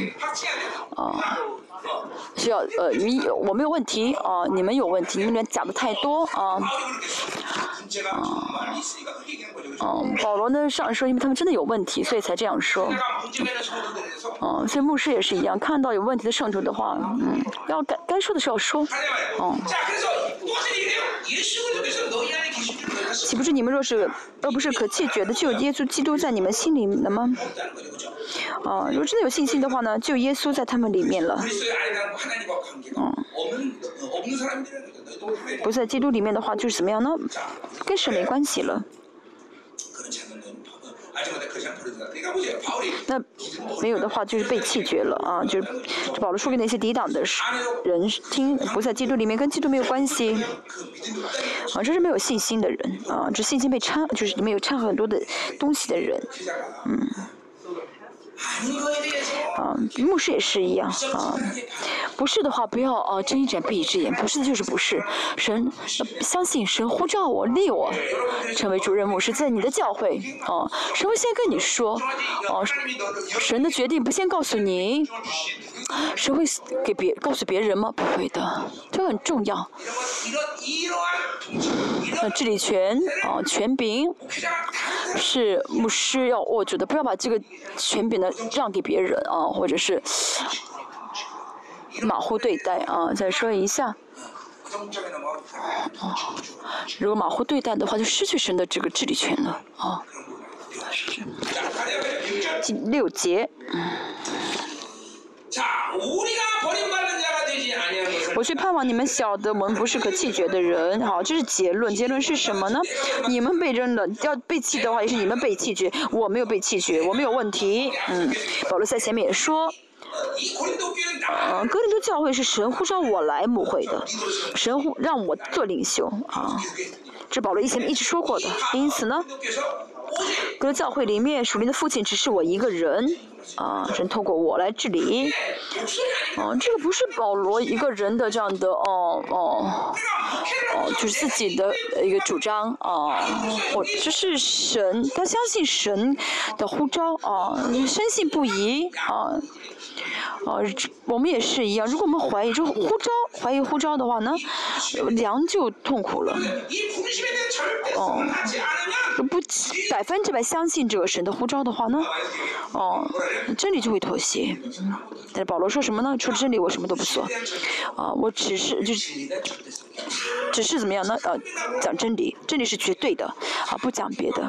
[SPEAKER 1] 啊，需要呃，你我没有问题啊，你们有问题，你们里面假的太多啊啊啊！保罗呢上说，因为他们真的有问题，所以才这样说。嗯，所以牧师也是一样，看到有问题的圣徒的话，嗯，要该该说的时候说，哦。岂不是你们若是，而不是可弃绝的，就有耶稣基督在你们心里了吗？啊，如果真的有信心的话呢，就耶稣在他们里面了。嗯，不在基督里面的话，就是怎么样呢？跟神没关系了。那没有的话，就是被弃绝了啊！就是保罗说给那些抵挡的人听，不在基督里面，跟基督没有关系啊！这是没有信心的人啊！这信心被掺，就是里面有掺很多的东西的人，嗯。啊，牧师也是一样啊，不是的话不要啊睁一只眼闭一只眼，不是的就是不是。神相信神呼召我立我成为主任牧师，在你的教会啊，神会先跟你说，哦，神的决定不先告诉你，神会给别告诉别人吗？不会的，这很重要。那治理权啊权柄是牧师要握住的，不要把这个权柄呢。让给别人啊，或者是马虎对待啊。再说一下，如果马虎对待的话，就失去神的这个治理权了啊。第六节。我去盼望你们晓得，我们不是可弃绝的人。好，这是结论。结论是什么呢？你们被扔了，要被弃的话，也是你们被弃绝。我没有被弃绝，我没有问题。嗯，保罗在前面也说，呃，格林多教会是神呼召我来牧会的，神呼让我做领袖啊，这保罗以前一直说过的。因此呢，格教会里面属灵的父亲只是我一个人。啊，神透过我来治理。哦，这个不是保罗一个人的这样的哦哦哦，就是自己的一个主张啊。我这是神，他相信神的呼召啊，深信不疑啊。啊，我们也是一样。如果我们怀疑，就呼召怀疑呼召的话呢，良就痛苦了。哦，不百百分之百相信这个神的呼召的话呢，哦，真理就会妥协。但是保罗说什么呢？除了真理，我什么都不做。啊，我只是就是，只是怎么样呢？呃，讲真理，真理是绝对的，啊，不讲别的。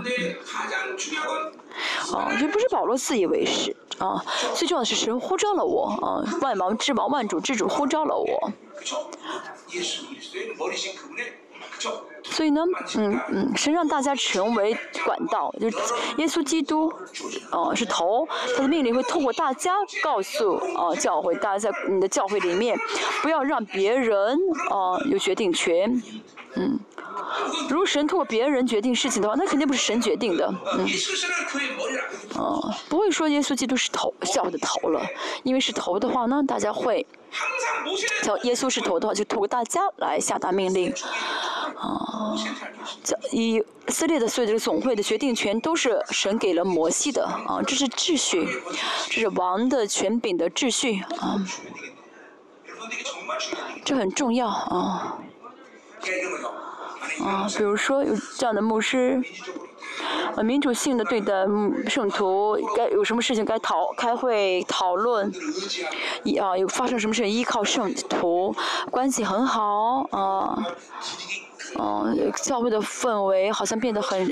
[SPEAKER 1] 啊，这不是保罗自以为是啊，最重要的是神呼召了我啊，万王之王、万主之主呼召了我。所以呢，嗯嗯，神让大家成为管道，就是耶稣基督，哦是头，他的命令会透过大家告诉啊教会，大家在你的教会里面，不要让别人啊有决定权，嗯。如神通过别人决定事情的话，那肯定不是神决定的，嗯，哦，不会说耶稣基督是头，教会的头了，因为是头的话呢，大家会，叫耶稣是头的话，就透过大家来下达命令，啊，以色列的所有这个总会的决定权都是神给了摩西的，啊，这是秩序，这是王的权柄的秩序，啊，这很重要，啊。啊，比如说有这样的牧师，呃，民主性的对待圣徒，该有什么事情该讨开会讨论，啊有发生什么事依靠圣徒，关系很好啊，嗯，教会的氛围好像变得很，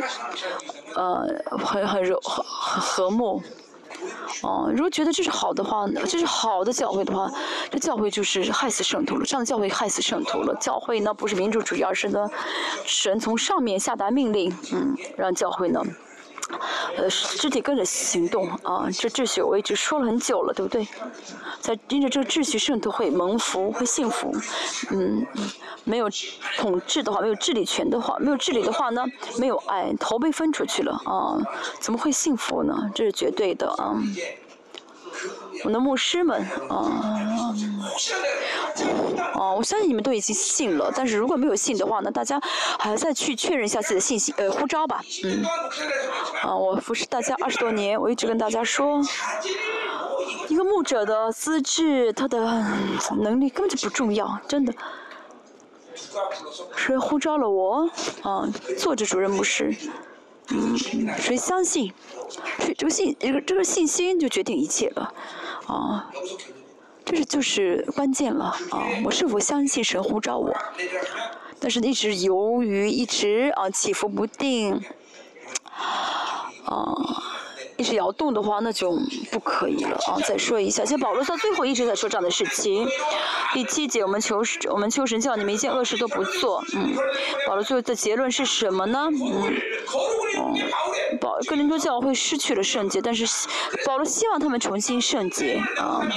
[SPEAKER 1] 呃，很很柔很和睦。哦，如果觉得这是好的话，这是好的教会的话，这教会就是害死圣徒了。这样的教会害死圣徒了。教会呢不是民主主义，而是呢神从上面下达命令，嗯，让教会呢。呃，肢体跟着行动啊，这秩序我一直说了很久了，对不对？在因着这个秩序，圣徒会蒙福，会幸福。嗯，没有统治的话，没有治理权的话，没有治理的话呢，没有爱，头被分出去了啊，怎么会幸福呢？这是绝对的啊。我的牧师们，啊，哦，我相信你们都已经信了，但是如果没有信的话呢，大家还要再去确认一下自己的信息，呃，呼召吧，嗯，啊，我服侍大家二十多年，我一直跟大家说，一个牧者的资质，他的能力根本就不重要，真的，谁呼召了我，啊，坐着主任牧师。谁相信？谁这个信，这个这个信心就决定一切了，啊，这是就是关键了啊！我是否相信神呼召我？但是一直犹豫，一直啊起伏不定，啊。一直摇动的话，那就不可以了啊！再说一下，像保罗到最后一直在说这样的事情。第七节，我们求我们求神叫你们一件恶事都不做。嗯，保罗最后的结论是什么呢？嗯，哦，保哥林多教会失去了圣洁，但是保罗希望他们重新圣洁啊。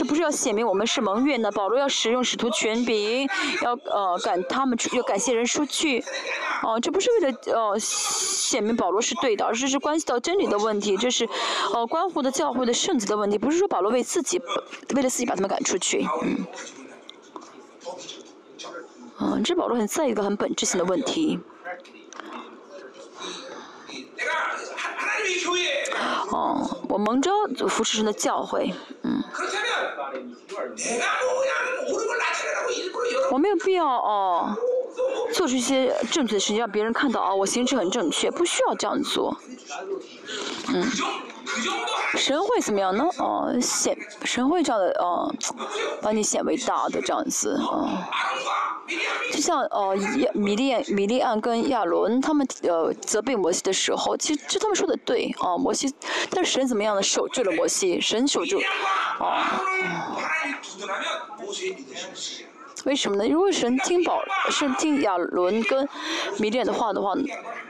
[SPEAKER 1] 这不是要显明我们是蒙悦呢？保罗要使用使徒权柄，要呃赶他们出要感谢人出去，哦，这不是为了呃显明保罗是对的，而是是关系到真理的问题，这是呃关乎的教会的圣洁的问题，不是说保罗为自己为了自己把他们赶出去，嗯，嗯，这保罗很在意一个很本质性的问题。哦，我蒙召服侍神的教诲，嗯。我没有必要哦，做出一些正确的事情让别人看到啊，我行事很正确，不需要这样做，嗯。神会怎么样呢？哦，显神会这样的哦，把你显为大的这样子哦。就像哦米利米利安跟亚伦他们呃责备摩西的时候，其实就他们说的对哦，摩西，但是神怎么样呢？守住了摩西，神守住，啊。为什么呢？如果神听保是听亚伦跟米甸的话的话，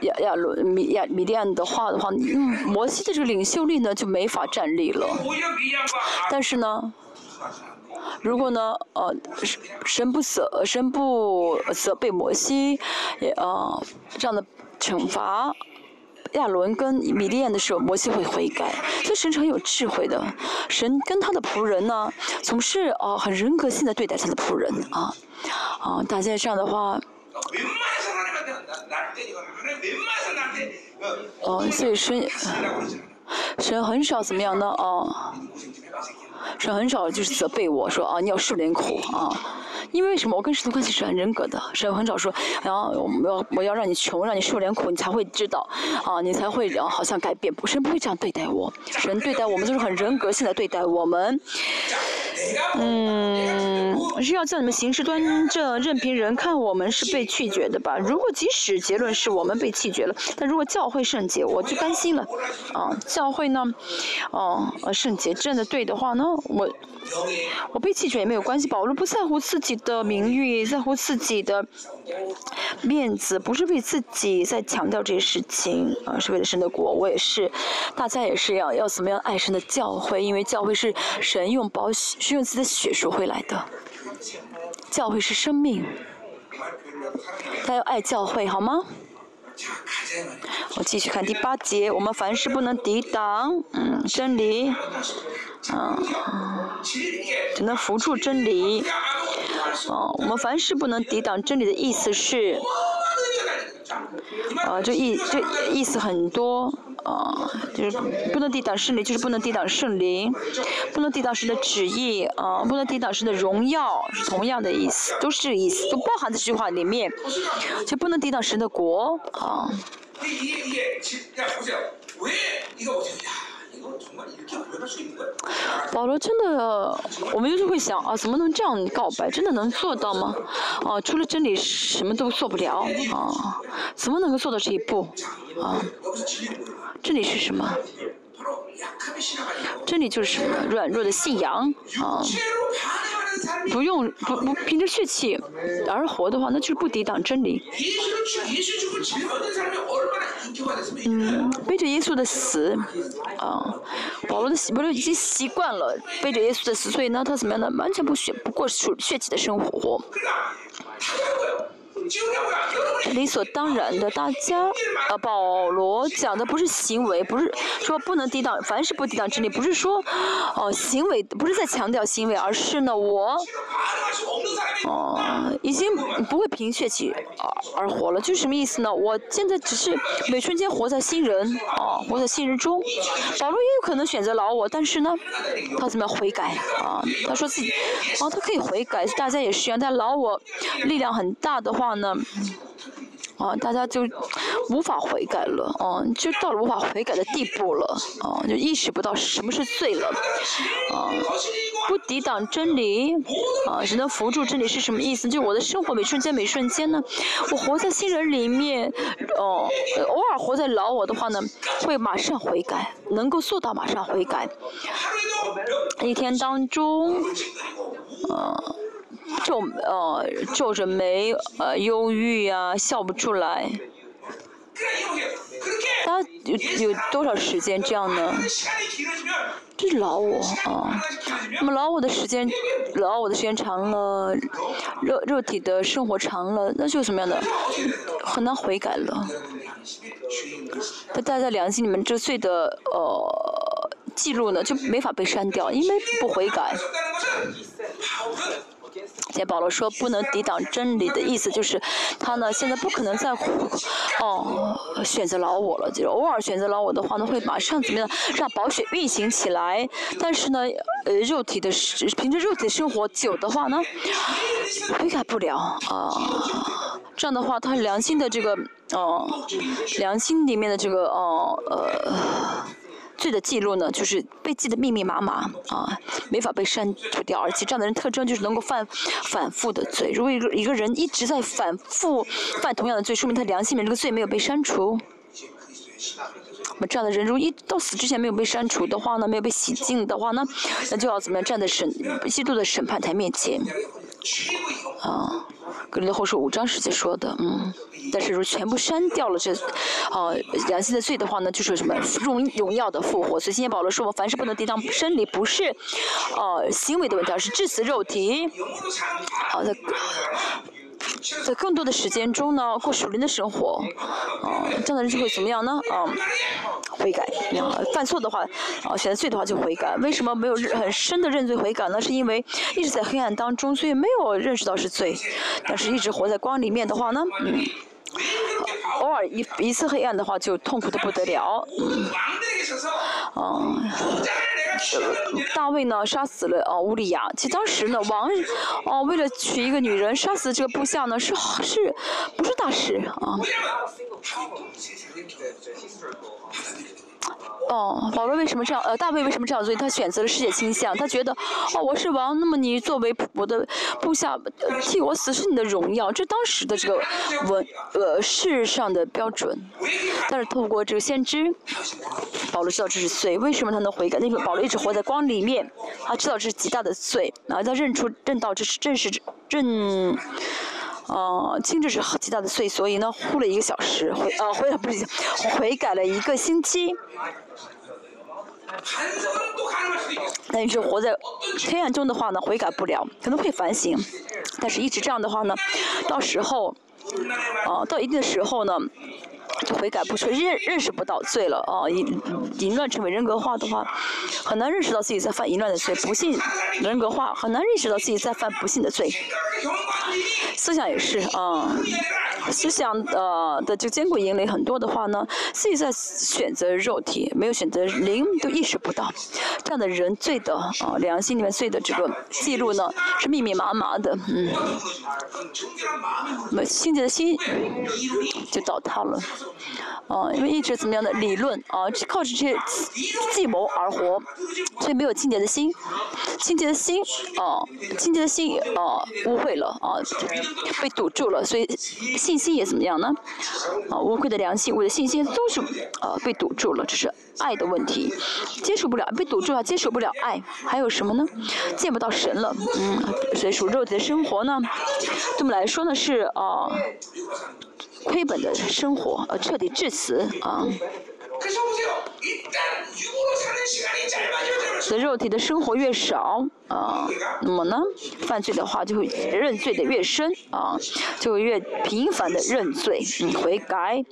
[SPEAKER 1] 亚亚伦米亚米甸的话的话，摩西的这个领袖力呢就没法站立了。但是呢，如果呢，呃，神不责神不责备摩西，也呃这样的惩罚。亚伦跟米利亚的时候，摩西会悔改，所以神是很有智慧的。神跟他的仆人呢，总是哦很人格性的对待他的仆人啊，啊，大家这样的话，哦，所以神神很少怎么样呢？哦，神很少就是责备我说啊，你要受点苦啊。因为什么？我跟神的关系是很人格的，神很少说，然后我要我要让你穷，让你受点苦，你才会知道，啊，你才会然好像改变。不神不会这样对待我，神对待我们都是很人格性的对待我们。嗯，是要叫你们行事端正，任凭人看我们是被拒绝的吧？如果即使结论是我们被弃绝了，但如果教会圣洁，我就甘心了。啊，教会呢，哦，圣洁真的对的话呢，我我被弃绝也没有关系。保罗不在乎自己的名誉，在乎自己的面子，不是为自己在强调这些事情啊，是为了神的国。我也是，大家也是要要怎么样爱神的教会，因为教会是神用宝血。是用自己的血赎回来的，教会是生命，他要爱教会，好吗？我继续看第八节，我们凡事不能抵挡，嗯，真理，嗯，只能扶助真理，哦，我们凡事不能抵挡真理的意思是。啊，就意就意思很多啊，就是不能抵挡圣灵，就是不能抵挡圣灵，不能抵挡神的旨意啊，不能抵挡神的荣耀，是同样的意思，都是这个意思，都包含在这句话里面，就不能抵挡神的国啊。保罗真的，我们就是会想啊，怎么能这样告白？真的能做到吗？啊，除了真理什么都做不了啊，怎么能够做到这一步？啊，这里是什么？真理就是什么？软弱的信仰啊。不用不不凭着血气而活的话，那就是不抵挡真理。嗯，背着耶稣的死，啊，保罗的保罗已经习惯了背着耶稣的死，所以呢，他怎么样呢？完全不血不过血血气的生活。理所当然的，大家，呃，保罗讲的不是行为，不是说不能抵挡，凡是不抵挡真理，不是说，哦，行为不是在强调行为，而是呢，我，哦，已经不会凭血气而而活了，就是什么意思呢？我现在只是每瞬间活在新人，啊，活在新人中。保罗也有可能选择老我，但是呢，他怎么样悔改？啊，他说自己，啊，他可以悔改，大家也是一样，但老我力量很大的话。那，啊，大家就无法悔改了，啊，就到了无法悔改的地步了，啊，就意识不到什么是罪了，啊，不抵挡真理，啊，只能扶助真理是什么意思？就我的生活每瞬间每瞬间呢，我活在新人里面，哦，偶尔活在老我的话呢，会马上悔改，能够做到马上悔改，一天当中，啊。皱呃皱着眉呃忧郁呀笑不出来，他有有多少时间这样呢？这是老我啊，那么老我的时间，老我的时间长了，肉肉体的生活长了，那就什么样的？很难悔改了。那大家良心，你们这罪的呃记录呢，就没法被删掉，因为不悔改。见保罗说不能抵挡真理的意思就是，他呢现在不可能再哦选择老我了，就是偶尔选择老我的话呢，会马上怎么样让宝血运行起来？但是呢，呃，肉体的凭着肉体生活久的话呢，悔改不了啊。这样的话，他良心的这个哦，良心里面的这个哦呃。罪的记录呢，就是被记得密密麻麻啊，没法被删除掉。而且这样的人特征就是能够犯反复的罪。如果一个一个人一直在反复犯同样的罪，说明他良心里面这个罪没有被删除。那么这样的人，如果一到死之前没有被删除的话呢，没有被洗净的话呢，那就要怎么样站在审基督的审判台面前啊，格林的后书五章时节说的，嗯，但是说全部删掉了这，啊，良心的罪的话呢，就是什么荣荣耀的复活。所以今天保罗说，我凡事不能抵挡生理，不是，呃，行为的问题，而是致死肉体。好的。在更多的时间中呢，过属灵的生活，啊，这样的人就会怎么样呢？啊，悔改，啊，犯错的话，啊，选择罪的话就悔改。为什么没有很深的认罪悔改呢？是因为一直在黑暗当中，所以没有认识到是罪。但是一直活在光里面的话呢，嗯，偶尔一一次黑暗的话，就痛苦的不得了，嗯，啊。大卫呢，杀死了哦乌利亚。其实当时呢，王哦为了娶一个女人，杀死这个部下呢，是是，不是大事啊。哦，保罗为什么这样？呃，大卫为什么这样做？他选择了世界倾向，他觉得，哦，我是王，那么你作为我的部下替我死是你的荣耀，这当时的这个文呃世上的标准。但是透过这个先知，保罗知道这是罪，为什么他能悔改？那个保罗一直活在光里面，他知道这是极大的罪，然后他认出认到这是正是正。哦，清这是极大的罪，所以呢，呼了一个小时，悔呃悔了不是悔改了一个星期。那你是活在黑暗中的话呢，悔改不了，可能会反省，但是一直这样的话呢，到时候，哦，到一定的时候呢。就悔改不彻，认认识不到罪了啊！淫淫乱成为人格化的话，很难认识到自己在犯淫乱的罪；不信人格化，很难认识到自己在犯不幸的罪。思想也是啊，思想呃的就坚固营垒很多的话呢，自己在选择肉体，没有选择灵，都意识不到。这样的人罪的啊，良心里面罪的这个记录呢，是密密麻麻的，嗯，那么清洁的心就倒塌了。啊，因为一直怎么样的理论啊，靠着这些计谋而活，所以没有清洁的心，清洁的心啊，清洁的心啊，污秽了啊，被堵住了，所以信心也怎么样呢？啊，无愧的良心，我的信心都是呃被堵住了，这是爱的问题，接受不了，被堵住了，接受不了爱，还有什么呢？见不到神了，嗯，所以属肉体的生活呢，对我们来说呢是啊。亏本的生活，呃，彻底致死啊！的肉体的生活越少啊，那么呢，犯罪的话就会认罪的越深啊，就越频繁的认罪，嗯，悔改。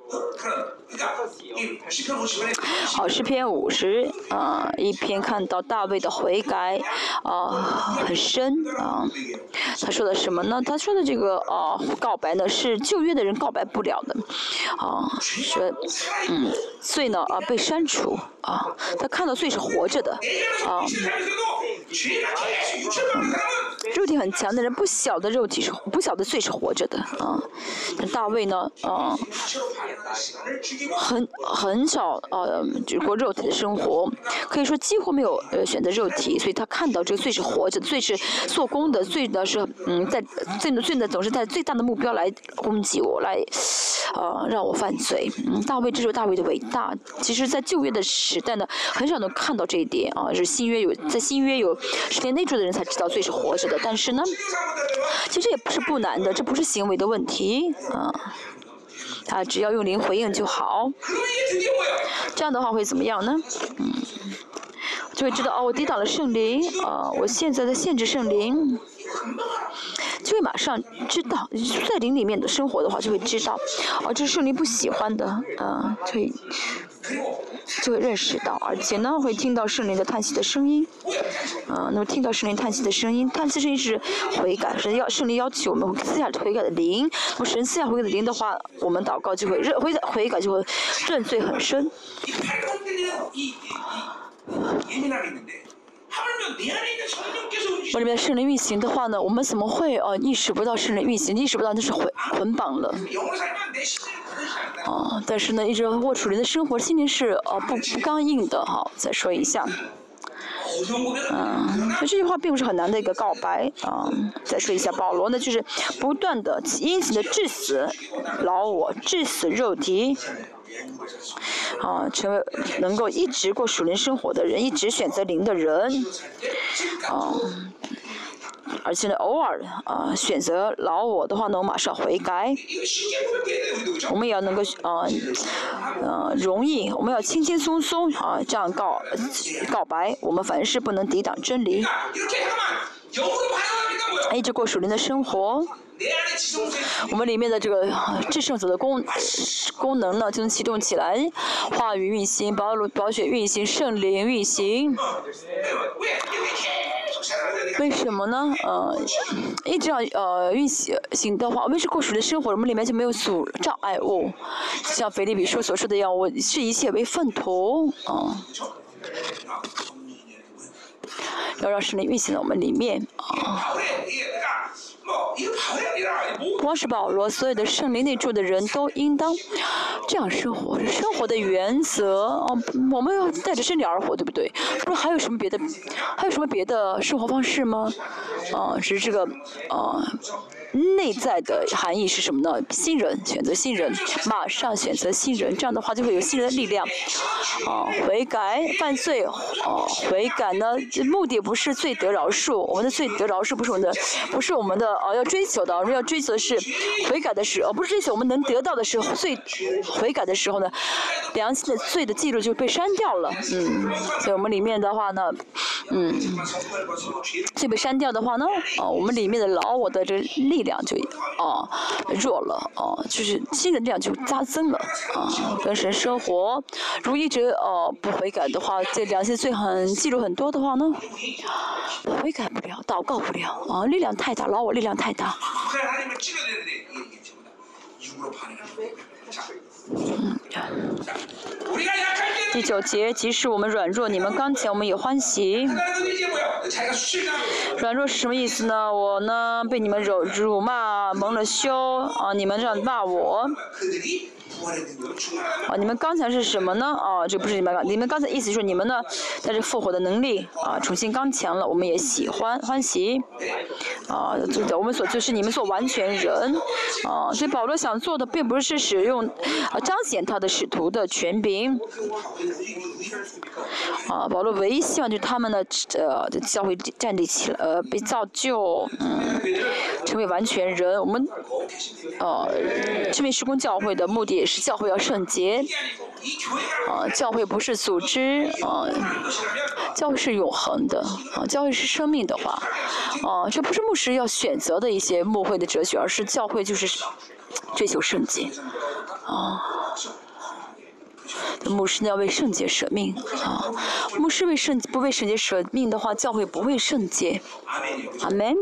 [SPEAKER 1] 好，诗篇五十啊，一篇看到大卫的悔改啊，很深啊。他说的什么呢？他说的这个啊，告白呢是旧约的人告白不了的啊，说嗯，罪呢啊被删除啊，他看到罪是活着的啊。肉体很强的人，不晓得肉体是不晓得罪是活着的啊。大卫呢啊，很很少呃过肉体的生活，可以说几乎没有呃选择肉体，所以他看到这个罪是活着，罪是做工的，罪呢是嗯在罪呢罪呢总是带最大的目标来攻击我，来呃让我犯罪。嗯，大卫这就是大卫的伟大。其实，在旧约的时代呢，很少能看到这一点啊，是新约有在新约有十天内住的人才知道罪是活着的。但是呢，其实也不是不难的，这不是行为的问题啊，他只要用灵回应就好。这样的话会怎么样呢？嗯，就会知道哦，我抵挡了圣灵啊，我现在在限制圣灵，就会马上知道，在灵里面的生活的话就会知道，哦，这是圣灵不喜欢的啊，所以。就会认识到，而且呢，会听到圣灵的叹息的声音，啊，那么听到圣灵叹息的声音，叹息声音是悔改，神要圣灵要求我们私下悔改的灵，那么神私下悔改的灵的话，我们祷告就会认悔悔改就会认罪很深。我里面圣灵运行的话呢，我们怎么会呃意识不到圣灵运行，意识不到那是捆捆绑了？啊，但是呢，一直握住人的生活，心灵是呃不不刚硬的哈。再说一下，嗯，这句话并不是很难的一个告白啊。再说一下，保罗呢就是不断的殷勤的致死老我，致死肉体。啊，成为能够一直过属灵生活的人，一直选择灵的人，啊，而且呢，偶尔啊选择老我的话呢，我马上悔改。我们也要能够啊，呃，容易，我们要轻轻松松啊，这样告告白。我们凡事不能抵挡真理。一直过属灵的生活，我们里面的这个制胜者的功功能呢，就能启动起来，话语运行，保罗保血运行，圣灵运行。为什么呢？呃，一直要呃运行行的话，我们是过属的生活，我们里面就没有阻障碍物。像腓立比书所说的要，我视一切为粪土，啊。要让神灵运行在我们里面啊！光是保罗，所有的圣灵内住的人都应当这样生活，生活的原则哦，我们要带着真理而活，对不对？不还有什么别的，还有什么别的生活方式吗？啊，只是这个啊。内在的含义是什么呢？新人选择新人，马上选择新人，这样的话就会有新人的力量。啊，悔改犯罪，啊，悔改呢，目的不是罪得饶恕，我们的罪得饶恕不是我们的，不是我们的啊要追求的，我们要追求的是悔改的时候，不是追求我们能得到的是最，悔改的时候呢，良心的罪的记录就被删掉了，嗯，所以我们里面的话呢，嗯，罪被删掉的话呢，啊，我们里面的老我的这力。量就啊弱了啊，就是新的力量就加增了啊。跟神生活，如果一直哦不悔改的话，这良心罪很记录很多的话呢，悔改不了，祷告不了啊，力量太大，老我力量太大。嗯。第九节，即使我们软弱，你们刚强，我们也欢喜。软弱是什么意思呢？我呢，被你们辱辱骂、蒙了羞啊！你们这样骂我。啊，你们刚才是什么呢？啊，这不是你们刚，你们刚才意思是你们呢，带着复活的能力啊，重新刚强了，我们也喜欢欢喜。啊，就的，我们所就是你们做完全人。啊，所以保罗想做的并不是使用啊彰显他的使徒的权柄。啊，保罗唯一希望就是他们的呃教会站立起来，呃被造就，嗯，成为完全人。我们呃这边施工教会的目的。也是教会要圣洁，啊，教会不是组织，啊，教会是永恒的，啊，教会是生命的话，啊，这不是牧师要选择的一些牧会的哲学，而是教会就是追求圣洁，啊，牧师要为圣洁舍命，啊，牧师为圣不为圣洁舍命的话，教会不会圣洁，阿门。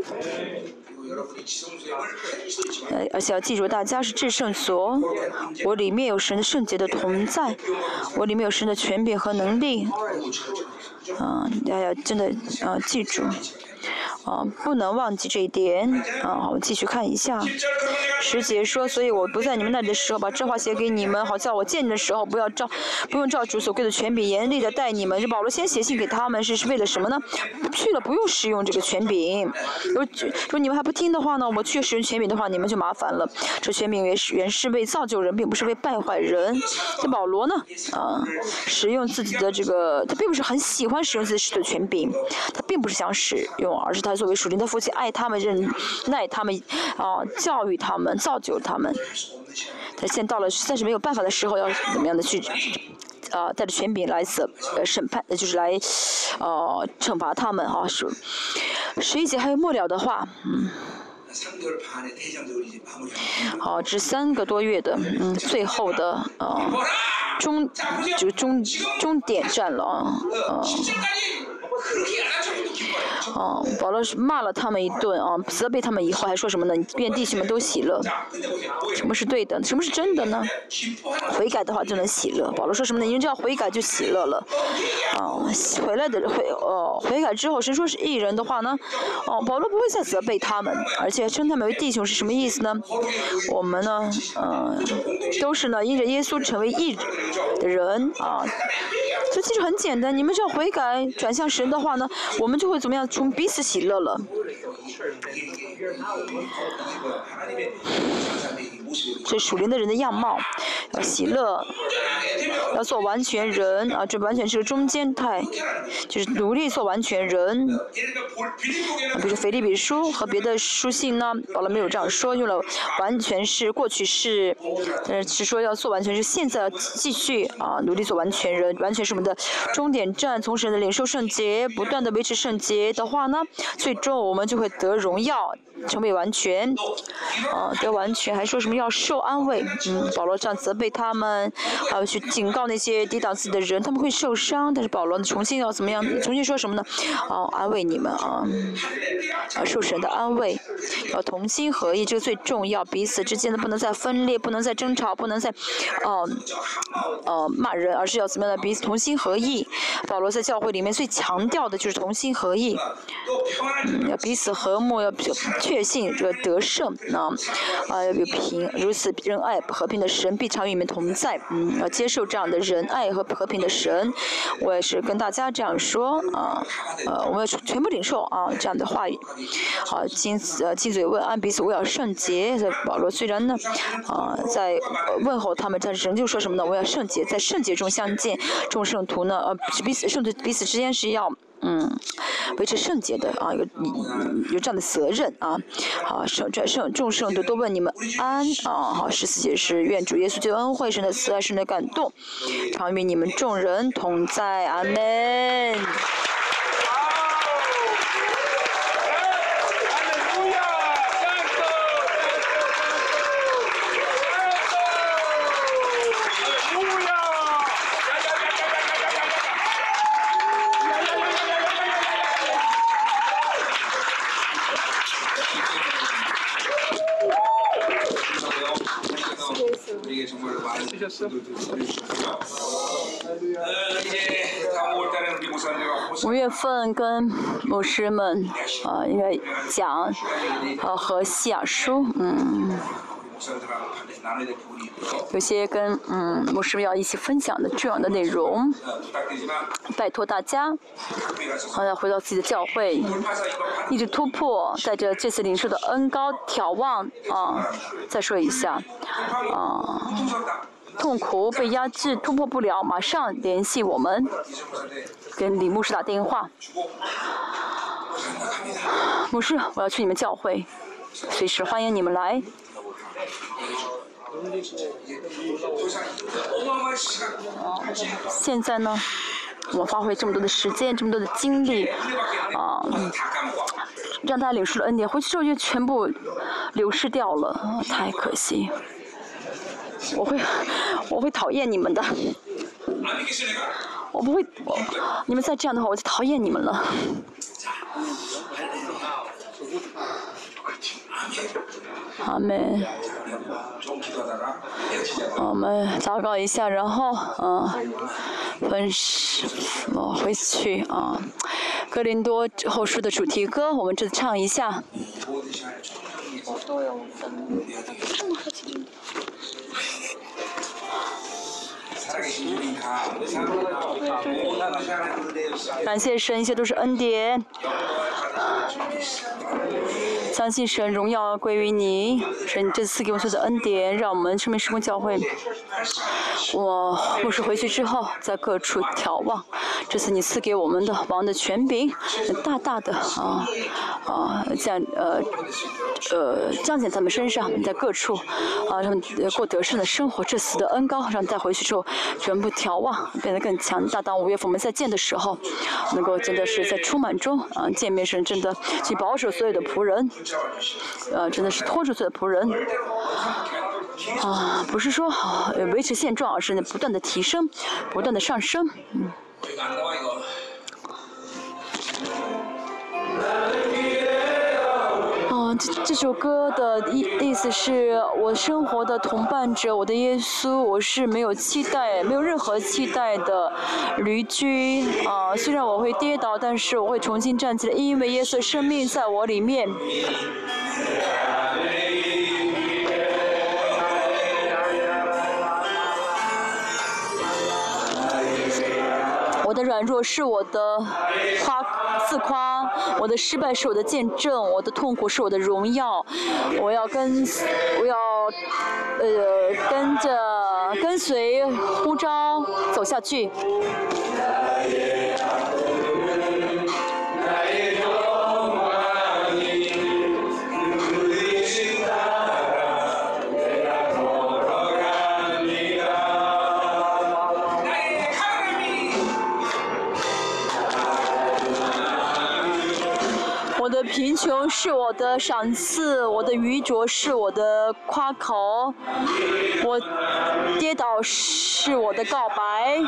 [SPEAKER 1] 呃，而且要记住，大家是至圣所，我里面有神的圣洁的同在，我里面有神的权柄和能力，啊，大家要真的啊记住。啊，不能忘记这一点。啊，我们继续看一下。师姐说，所以我不在你们那里的时候，把这话写给你们，好叫我见你的时候，不要照，不用照主所给的权柄，严厉的待你们。这保罗先写信给他们，是是为了什么呢？去了不用使用这个权柄。如如你们还不听的话呢，我去使用权柄的话，你们就麻烦了。这权柄原是原是为造就人，并不是为败坏人。这保罗呢，啊，使用自己的这个，他并不是很喜欢使用自己的权柄，他并不是想使用，而是他。作为属灵的父亲，爱他们，忍耐他们，啊，教育他们，造就他们。他现到了，算是没有办法的时候，要怎么样的去，啊，带着权柄来审，呃，审判，就是来，呃，惩罚他们，啊，是。十一节还有末了的话，嗯。好，这三个多月的，嗯，最后的，啊，终，就终，终点站了，啊。哦，保罗是骂了他们一顿啊，责备他们以后还说什么呢？愿弟兄们都喜乐。什么是对的？什么是真的呢？悔改的话就能喜乐。保罗说什么呢？因为这样悔改就喜乐了。哦，回来的悔哦，悔改之后，谁说是艺人的话呢？哦，保罗不会再责备他们，而且称他们为弟兄是什么意思呢？我们呢，嗯，都是呢，因着耶稣成为义的人啊。其实很简单，你们只要悔改转向神的话呢，我们就会怎么样？从彼此喜乐了。这属灵的人的样貌，要喜乐，要做完全人啊，这完全是个中间态，就是努力做完全人。比如腓立比书和别的书信呢，保罗没有这样说，用了完全是过去式，呃，是说要做完全是现在继续啊，努力做完全人，完全是我们的终点站，从神的领受圣洁，不断的维持圣洁的话呢，最终我们就会得荣耀。成为完全，啊，得完全，还说什么要受安慰？嗯，保罗这样责备他们，还要去警告那些抵挡自己的人，他们会受伤。但是保罗重新要怎么样？重新说什么呢？啊，安慰你们啊，啊，受神的安慰，要同心合意，这个最重要。彼此之间的不能再分裂，不能再争吵，不能再，哦，呃，骂人，而是要怎么样的？彼此同心合意。保罗在教会里面最强调的就是同心合意，嗯要彼此和睦，要。确信这个得胜啊，啊有平如此仁爱和平的神必常与你们同在，嗯，要接受这样的仁爱和和平的神，我也是跟大家这样说啊，呃，我们要全部领受啊这样的话语，好，亲呃亲嘴问安彼此，我要圣洁。保罗虽然呢啊在问候他们，但是仍旧说什么呢？我要圣洁，在圣洁中相见。众圣徒呢，呃彼此圣徒彼此之间是要。嗯，维持圣洁的啊，有有这样的责任啊。好，圣转圣众圣都都问你们安啊。好，十四节是愿主耶稣救恩惠神的慈爱神的感动，常与你们众人同在。阿门。五月份跟牧师们啊，应该讲呃和西雅书，嗯，有些跟嗯牧师要一起分享的重要的内容，拜托大家，好要回到自己的教会，一直突破，带着这次领受的恩高眺望啊，再说一下啊。痛苦被压制，突破不了，马上联系我们，跟李牧师打电话。牧师，我要去你们教会，随时欢迎你们来。现在呢，我发挥这么多的时间，这么多的精力，啊，让大家领受了恩典，回去之后就全部流失掉了，太可惜。我会，我会讨厌你们的。我不会，我你们再这样的话，我就讨厌你们了。好们，我们祷告一下，然后嗯，分时我回去啊。格林多后书的主题歌，我们这次唱一下。感谢神，一切都是恩典。相信神荣耀归于你，神这次给我们的恩典，让我们生命时空教会。我牧师回去之后，在各处眺望，这次你赐给我们的王的权柄，大大的啊啊降呃呃降在他们身上，在各处啊他们过得胜的生活，这次的恩高，让带回去之后全部眺望，变得更强大。当五月份我们再见的时候，能够真的是在充满中啊见面时，真的去保守所有的仆人。呃，真的是拖住所有的仆人，啊，不是说维持现状，而是不断的提升，不断的上升，嗯。这这首歌的意意思是我生活的同伴者，我的耶稣，我是没有期待、没有任何期待的驴驹啊。虽然我会跌倒，但是我会重新站起来，因为耶稣生命在我里面。软弱是我的夸自夸，我的失败是我的见证，我的痛苦是我的荣耀。我要跟我要呃，跟着跟随呼召走下去。穷是我的赏赐，我的愚拙是我的夸口，我跌倒是我的告白，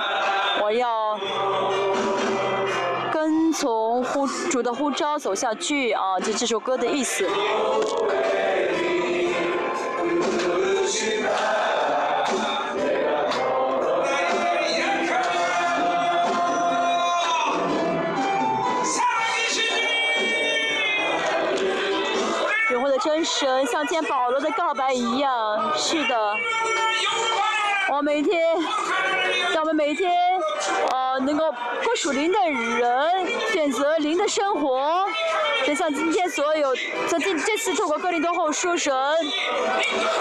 [SPEAKER 1] 我要跟从呼主的呼召走下去啊！就这首歌的意思。神，像见保罗的告白一样，是的。我每天，让我们每天，呃，能够过属灵的人，选择灵的生活。就像今天所有，像这这次透过哥林多后书神，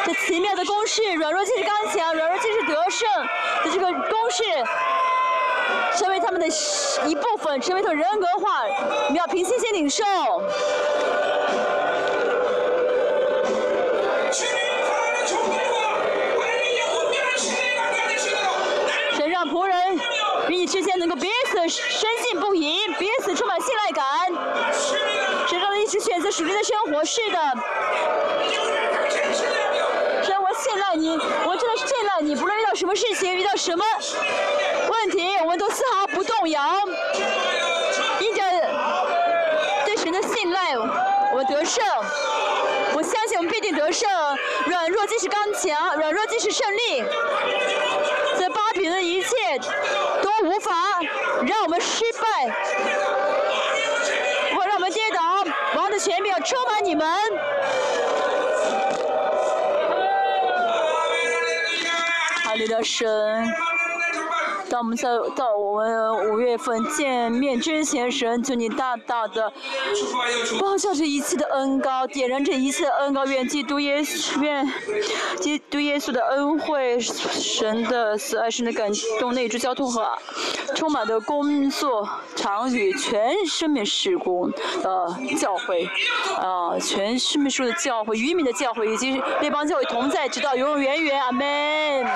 [SPEAKER 1] 这奇妙的公式，软弱即是刚强，软弱即是得胜的这个公式，成为他们的一部分，成为他们人格化。我们要凭信心领受。深信不疑，彼此充满信赖感。神让你一直选择属灵的生活，是的。神，我信赖你，我真的是信赖你，不论遇到什么事情，遇到什么问题，我们都丝毫不动摇。因着对神的信赖，我得胜。我相信我们必定得胜。软弱即是刚强，软弱即是胜利。在巴比伦的一切无法让我们失败，或让我们跌倒。王的权柄充满你们。哈利的神。我们在到我们五月份见面之前，神求你大大的报效这一切的恩高，点燃这一切的恩高，愿基督耶稣，愿基督耶稣的恩惠，神的慈爱，神的感动，内住交通和充满的工作场与全生命事工的教会，啊，全生命树的教会，渔民的教会，以及列邦教会同在，直到永永远远，阿门。